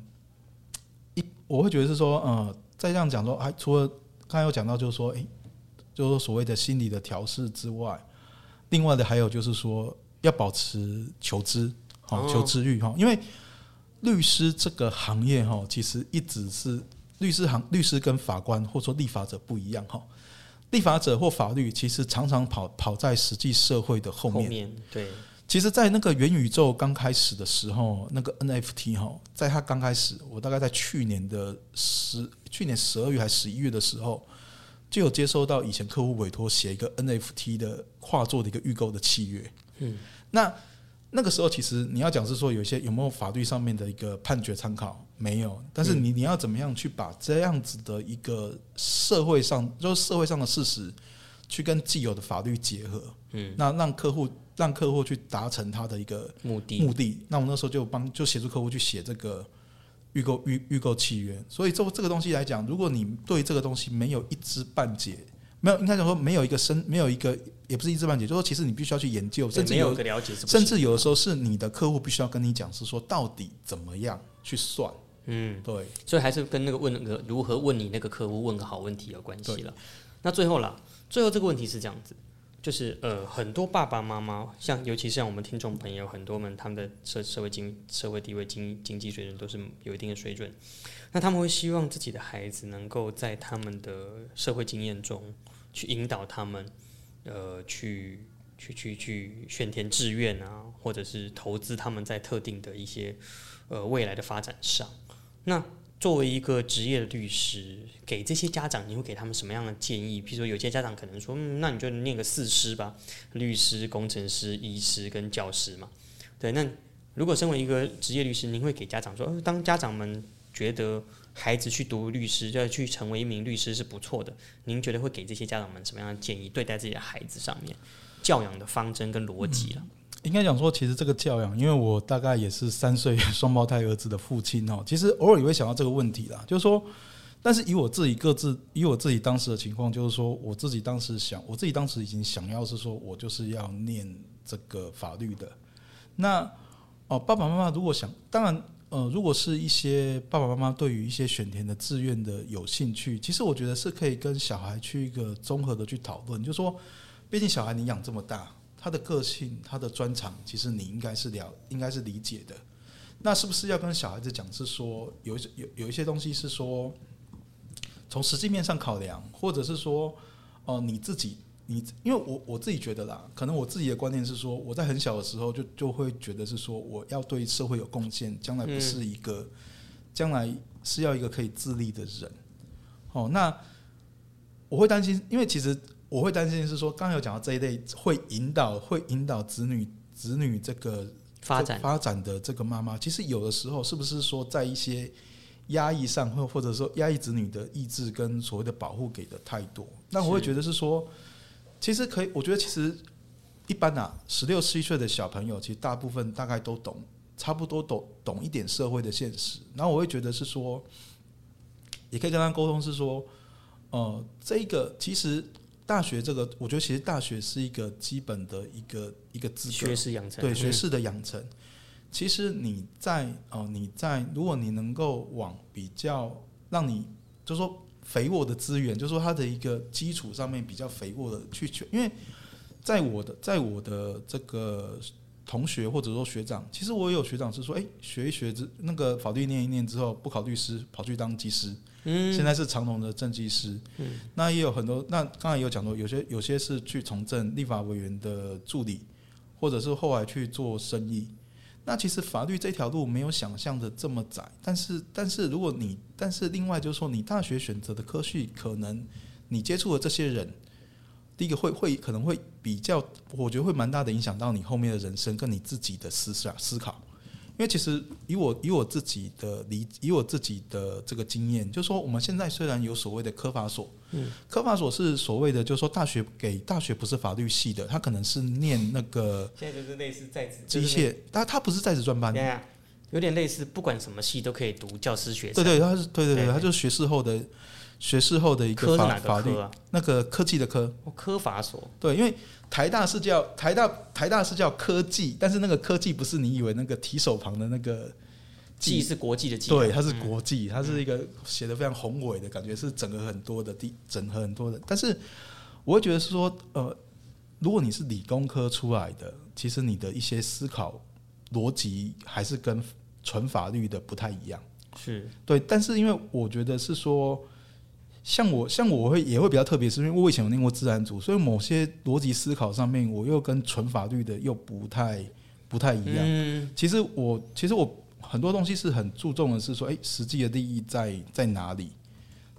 一我会觉得是说，呃，再这样讲说，还除了刚才有讲到，就是说，诶，就是说所谓的心理的调试之外，另外的还有就是说要保持求知，好、哦求知欲哈，因为律师这个行业哈，其实一直是律师行律师跟法官或者说立法者不一样哈。立法者或法律其实常常跑跑在实际社会的后。面对，其实，在那个元宇宙刚开始的时候，那个 NFT 哈，在它刚开始，我大概在去年的十去年十二月还十一月的时候，就有接收到以前客户委托写一个 NFT 的画作的一个预购的契约。嗯，那那个时候，其实你要讲是说有一些有没有法律上面的一个判决参考？没有，但是你你要怎么样去把这样子的一个社会上就是社会上的事实，去跟既有的法律结合，嗯，那让客户让客户去达成他的一个目的。目的。那我那时候就帮就协助客户去写这个预购预预购契约。所以这这个东西来讲，如果你对这个东西没有一知半解，没有应该讲说没有一个深没有一个也不是一知半解，就是说其实你必须要去研究，甚至有有个了解甚至有的时候是你的客户必须要跟你讲，是说到底怎么样去算。嗯，对，所以还是跟那个问那个如何问你那个客户问个好问题有关系了。那最后啦，最后这个问题是这样子，就是呃，很多爸爸妈妈，像尤其是像我们听众朋友，很多们他们的社社会经社会地位、经经济水准都是有一定的水准，那他们会希望自己的孩子能够在他们的社会经验中去引导他们，呃，去去去去选填志愿啊，或者是投资他们在特定的一些呃未来的发展上。那作为一个职业的律师，给这些家长，你会给他们什么样的建议？比如说，有些家长可能说，嗯，那你就念个四师吧，律师、工程师、医师跟教师嘛。对，那如果身为一个职业律师，您会给家长说，当家长们觉得孩子去读律师，要去成为一名律师是不错的，您觉得会给这些家长们什么样的建议？对待自己的孩子上面，教养的方针跟逻辑了。应该讲说，其实这个教养，因为我大概也是三岁 *laughs* 双胞胎儿子的父亲哦，其实偶尔也会想到这个问题啦，就是说，但是以我自己各自，以我自己当时的情况，就是说，我自己当时想，我自己当时已经想要是说我就是要念这个法律的。那哦，爸爸妈妈如果想，当然，呃，如果是一些爸爸妈妈对于一些选填的志愿的有兴趣，其实我觉得是可以跟小孩去一个综合的去讨论，就是说，毕竟小孩你养这么大。他的个性、他的专长，其实你应该是了，应该是理解的。那是不是要跟小孩子讲，是说有有有一些东西是说，从实际面上考量，或者是说，哦、你自己，你因为我我自己觉得啦，可能我自己的观念是说，我在很小的时候就就会觉得是说，我要对社会有贡献，将来不是一个，将来是要一个可以自立的人。哦，那我会担心，因为其实。我会担心是说，刚刚有讲到这一类会引导、会引导子女、子女这个发展发展的这个妈妈，其实有的时候是不是说在一些压抑上，或或者说压抑子女的意志跟所谓的保护给的太多？那我会觉得是说，其实可以，我觉得其实一般啊，十六七岁的小朋友，其实大部分大概都懂，差不多懂懂一点社会的现实。然后我会觉得是说，也可以跟他沟通是说，呃，这个其实。大学这个，我觉得其实大学是一个基本的一个一个资格，学识养成，对学士的养成。其实你在哦，你在如果你能够往比较让你就说肥沃的资源，就说它的一个基础上面比较肥沃的去去，因为在我的在我的这个同学或者说学长，其实我也有学长是说，哎，学一学之那个法律念一念之后，不考律师，跑去当技师。嗯，现在是长隆的政技师，嗯，那也有很多，那刚才也有讲到，有些有些是去从政立法委员的助理，或者是后来去做生意。那其实法律这条路没有想象的这么窄，但是但是如果你，但是另外就是说，你大学选择的科系，可能你接触的这些人，第一个会会可能会比较，我觉得会蛮大的影响到你后面的人生跟你自己的思想思考。因为其实以我以我自己的理以我自己的这个经验，就是说我们现在虽然有所谓的科法所，嗯，科法所是所谓的，就是说大学给大学不是法律系的，他可能是念那个现在就是类似在职机械，但他不是在职专班，对啊，有点类似，不管什么系都可以读教师学对对，他是对对对，对他就是学士后的学士后的一个法法律啊？那个科技的科，哦，科法所，对，因为台大是叫台大台大是叫科技，但是那个科技不是你以为那个提手旁的那个技是国际的技啊，对，它是嗯国际，它是一个写的非常宏伟的感觉，是整合很多的地，整合很多的。但是我会觉得是说，呃，如果你是理工科出来的，其实你的一些思考逻辑还是跟纯法律的不太一样。是对，但是因为我觉得是说，像我像我会也会比较特别，是因为我以前有念过自然组，所以某些逻辑思考上面，我又跟纯法律的又不太不太一样。嗯，其实我其实我很多东西是很注重的是说，哎，实际的利益在在哪里？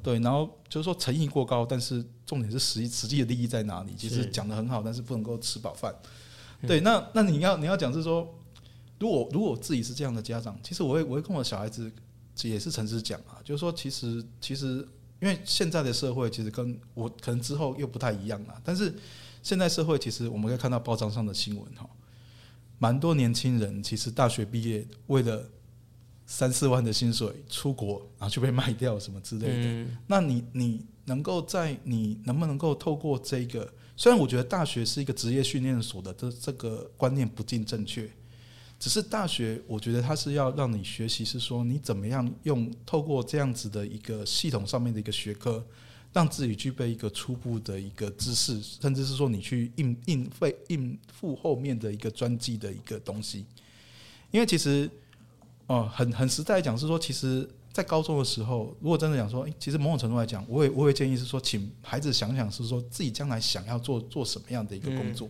对，然后就是说诚意过高，但是重点是实际实际的利益在哪里？其实讲的很好，但是不能够吃饱饭。对，那那你要你要讲是说，如果如果我自己是这样的家长，其实我会我会跟我小孩子也是诚实讲啊，就是说其实其实因为现在的社会其实跟我可能之后又不太一样了，但是现在社会其实我们可以看到报章上的新闻哈，蛮多年轻人其实大学毕业为了三四万的薪水出国，然后就被卖掉什么之类的。嗯那你你能够在你能不能够透过这个？虽然我觉得大学是一个职业训练所的这这个观念不尽正确，只是大学我觉得它是要让你学习，是说你怎么样用透过这样子的一个系统上面的一个学科，让自己具备一个初步的一个知识，甚至是说你去应应费应付后面的一个专技的一个东西。因为其实哦，很很实在讲是说，其实，在高中的时候，如果真的讲说，其实某种程度来讲，我也我也建议是说，请孩子想想是说自己将来想要做做什么样的一个工作，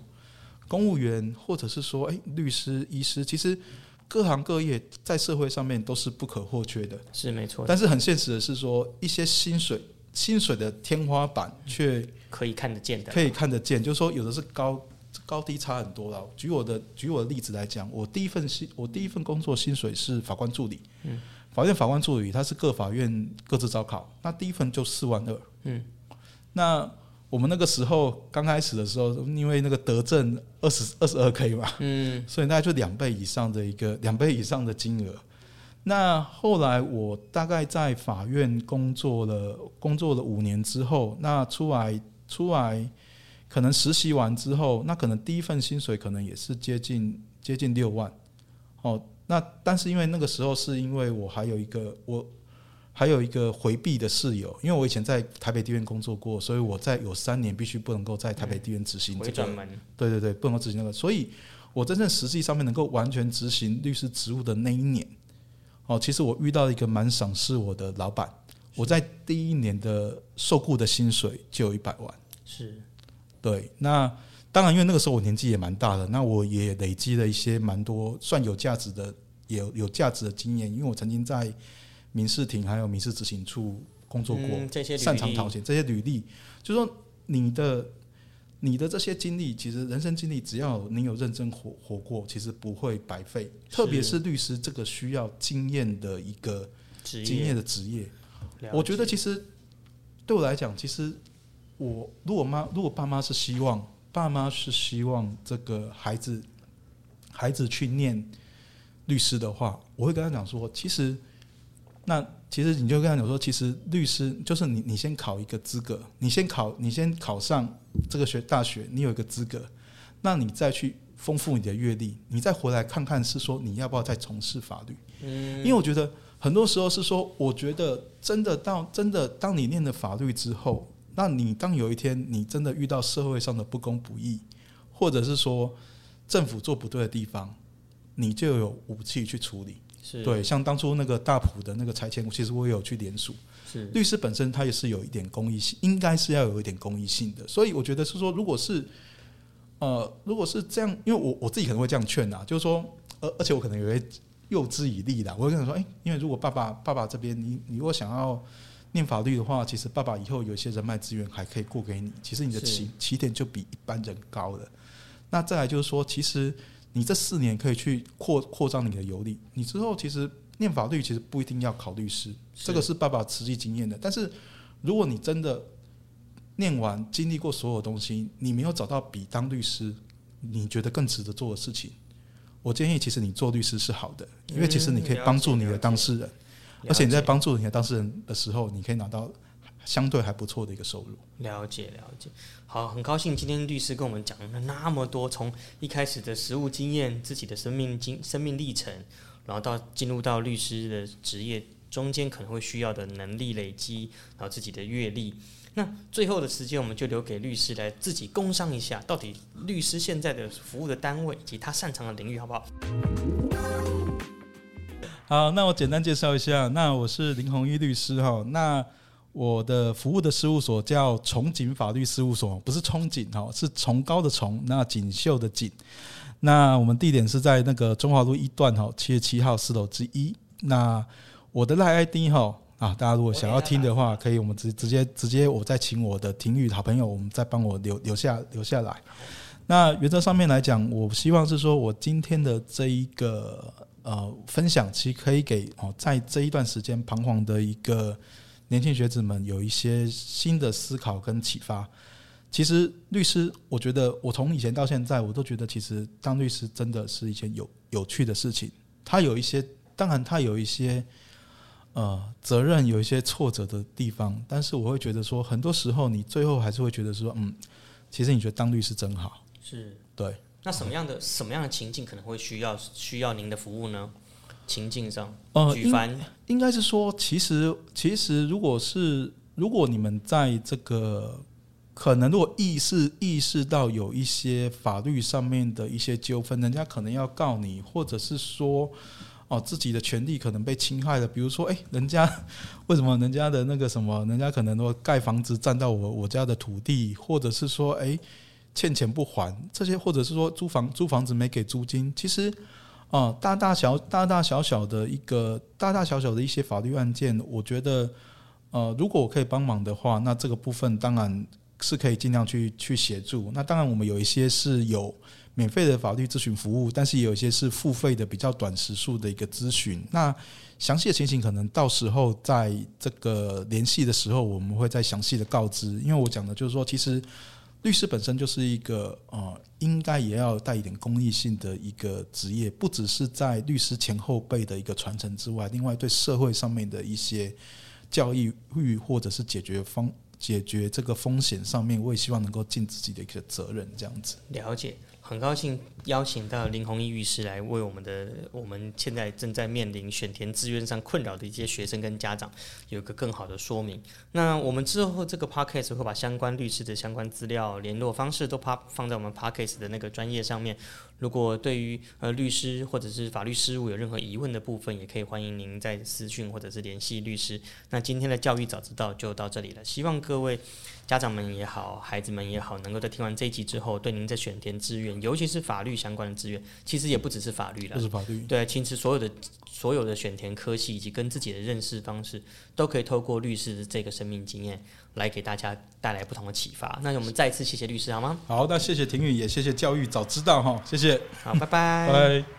公务员或者是说，诶律师、医师，其实各行各业在社会上面都是不可或缺的。是没错，但是很现实的是说，一些薪水薪水的天花板却可以看得见的，可以看得见，就是说有的是高高低差很多了。举我的举我的例子来讲，我第一份薪我第一份工作薪水是法官助理，嗯，法院法官助理他是各法院各自招考，那第一份就四万二，嗯，那我们那个时候刚开始的时候，因为那个德政二十二十二 K 嘛，嗯所以大概就两倍以上的一个两倍以上的金额。那后来我大概在法院工作了工作了五年之后，那出来出来可能实习完之后，那可能第一份薪水可能也是接近接近六万。哦，那但是因为那个时候是因为我还有一个我还有一个回避的室友，因为我以前在台北地院工作过，所以我在有三年必须不能够在台北地院执行这个对对对，不能够执行那个。所以我真正实际上面能够完全执行律师职务的那一年，哦，其实我遇到一个蛮赏识我的老板，我在第一年的受雇的薪水就有一百万。是。对，那当然因为那个时候我年纪也蛮大的，那我也累积了一些蛮多算有价值的、有有价值的经验，因为我曾经在民事庭还有民事执行处工作过。嗯这些擅长讨钱这些履历，就说你的你的这些经历，其实人生经历，只要你有认真活活过，其实不会白费。特别是律师这个需要经验的一个职经验业，的职业，我觉得其实对我来讲，其实我如果妈如果爸妈是希望爸妈是希望这个孩子孩子去念律师的话，我会跟他讲说，其实那其实你就跟他讲说，其实律师就是你你先考一个资格，你先考你先考上这个学大学，你有一个资格，那你再去丰富你的阅历，你再回来看看是说你要不要再从事法律。嗯因为我觉得很多时候是说，我觉得真的到真的当你念了法律之后，那你当有一天你真的遇到社会上的不公不义，或者是说政府做不对的地方，你就有武器去处理。是对，像当初那个大埔的那个拆迁，其实我也有去联署。是律师本身他也是有一点公益性，应该是要有一点公益性的。所以我觉得是说，如果是呃，如果是这样，因为我我自己可能会这样劝啊，就是说，而而且我可能也会诱之以利啦。我会跟他说，哎、因为如果爸爸爸爸这边你你如果想要念法律的话，其实爸爸以后有一些人脉资源还可以过给你，其实你的起起点就比一般人高了。那再来就是说，其实你这四年可以去扩扩张你的游历，你之后其实念法律其实不一定要考律师，这个是爸爸实际经验的。但是如果你真的念完经历过所有东西，你没有找到比当律师你觉得更值得做的事情，我建议其实你做律师是好的，因为其实你可以帮助你的当事人，了而且你在帮助你的当事人的时候，你可以拿到相对还不错的一个收入。了解了解，好，很高兴今天律师跟我们讲了那么多，从一开始的实务经验、自己的生命经生命历程，然后到进入到律师的职业中间可能会需要的能力累积，然后自己的阅历。那最后的时间，我们就留给律师来自己工商一下，到底律师现在的服务的单位以及他擅长的领域，好不好？好，那我简单介绍一下，那我是林宏一律师哈，那我的服务的事务所叫崇锦法律事务所，不是憧憬哈，是崇高的崇，那锦绣的锦。那我们地点是在那个中华路一段哈，七十七号四楼之一。那我的赖 ID 哈。啊，大家如果想要听的话，可以我们直直接直接，我再请我的庭宇好朋友，我们再帮我留留下留下来。那原则上面来讲，我希望是说我今天的这一个呃分享，其实可以给哦，在这一段时间彷徨的一个年轻学子们有一些新的思考跟启发。其实律师，我觉得我从以前到现在，我都觉得其实当律师真的是一件有有趣的事情。他有一些，当然他有一些。呃，责任有一些挫折的地方，但是我会觉得说，很多时候你最后还是会觉得说，嗯，其实你觉得当律师真好，是对。那什么样的什么样的情境可能会需要需要您的服务呢？情境上，呃，举凡应该是说，其实其实如果是如果你们在这个可能如果意识意识到有一些法律上面的一些纠纷，人家可能要告你，或者是说。哦，自己的权利可能被侵害了，比如说，哎，人家 *laughs* 为什么人家的那个什么，人家可能说盖房子占到我我家的土地，或者是说，哎，欠钱不还这些，或者是说租房租房子没给租金，其实，啊，大大小大大小小的一个大大小小的一些法律案件，我觉得，呃，如果我可以帮忙的话，那这个部分当然是可以尽量去去协助。那当然，我们有一些是有。免费的法律咨询服务，但是也有一些是付费的，比较短时数的一个咨询。那详细的情形可能到时候在这个联系的时候，我们会再详细的告知。因为我讲的就是说，其实律师本身就是一个呃，应该也要带一点公益性的一个职业，不只是在律师前后辈的一个传承之外，另外对社会上面的一些教育育或者是解决方解决这个风险上面，我也希望能够尽自己的一个责任，这样子了解。很高兴邀请到林弘毅律师来为我们的我们现在正在面临选填志愿上困扰的一些学生跟家长有一个更好的说明。那我们之后这个 podcast 会把相关律师的相关资料、联络方式都发放在我们 podcast 的那个专业上面。如果对于呃律师或者是法律事务有任何疑问的部分，也可以欢迎您在私讯或者是联系律师。那今天的教育早知道就到这里了，希望各位。家长们也好，孩子们也好，能够在听完这一集之后，对您在选填志愿，尤其是法律相关的志愿，其实也不只是法律了，不是法律，对，其实所有的所有的选填科系以及跟自己的认识方式，都可以透过律师的这个生命经验来给大家带来不同的启发。那我们再次谢谢律师，好吗？好，那谢谢婷宇，也谢谢教育早知道哈，谢谢，好，拜拜，拜。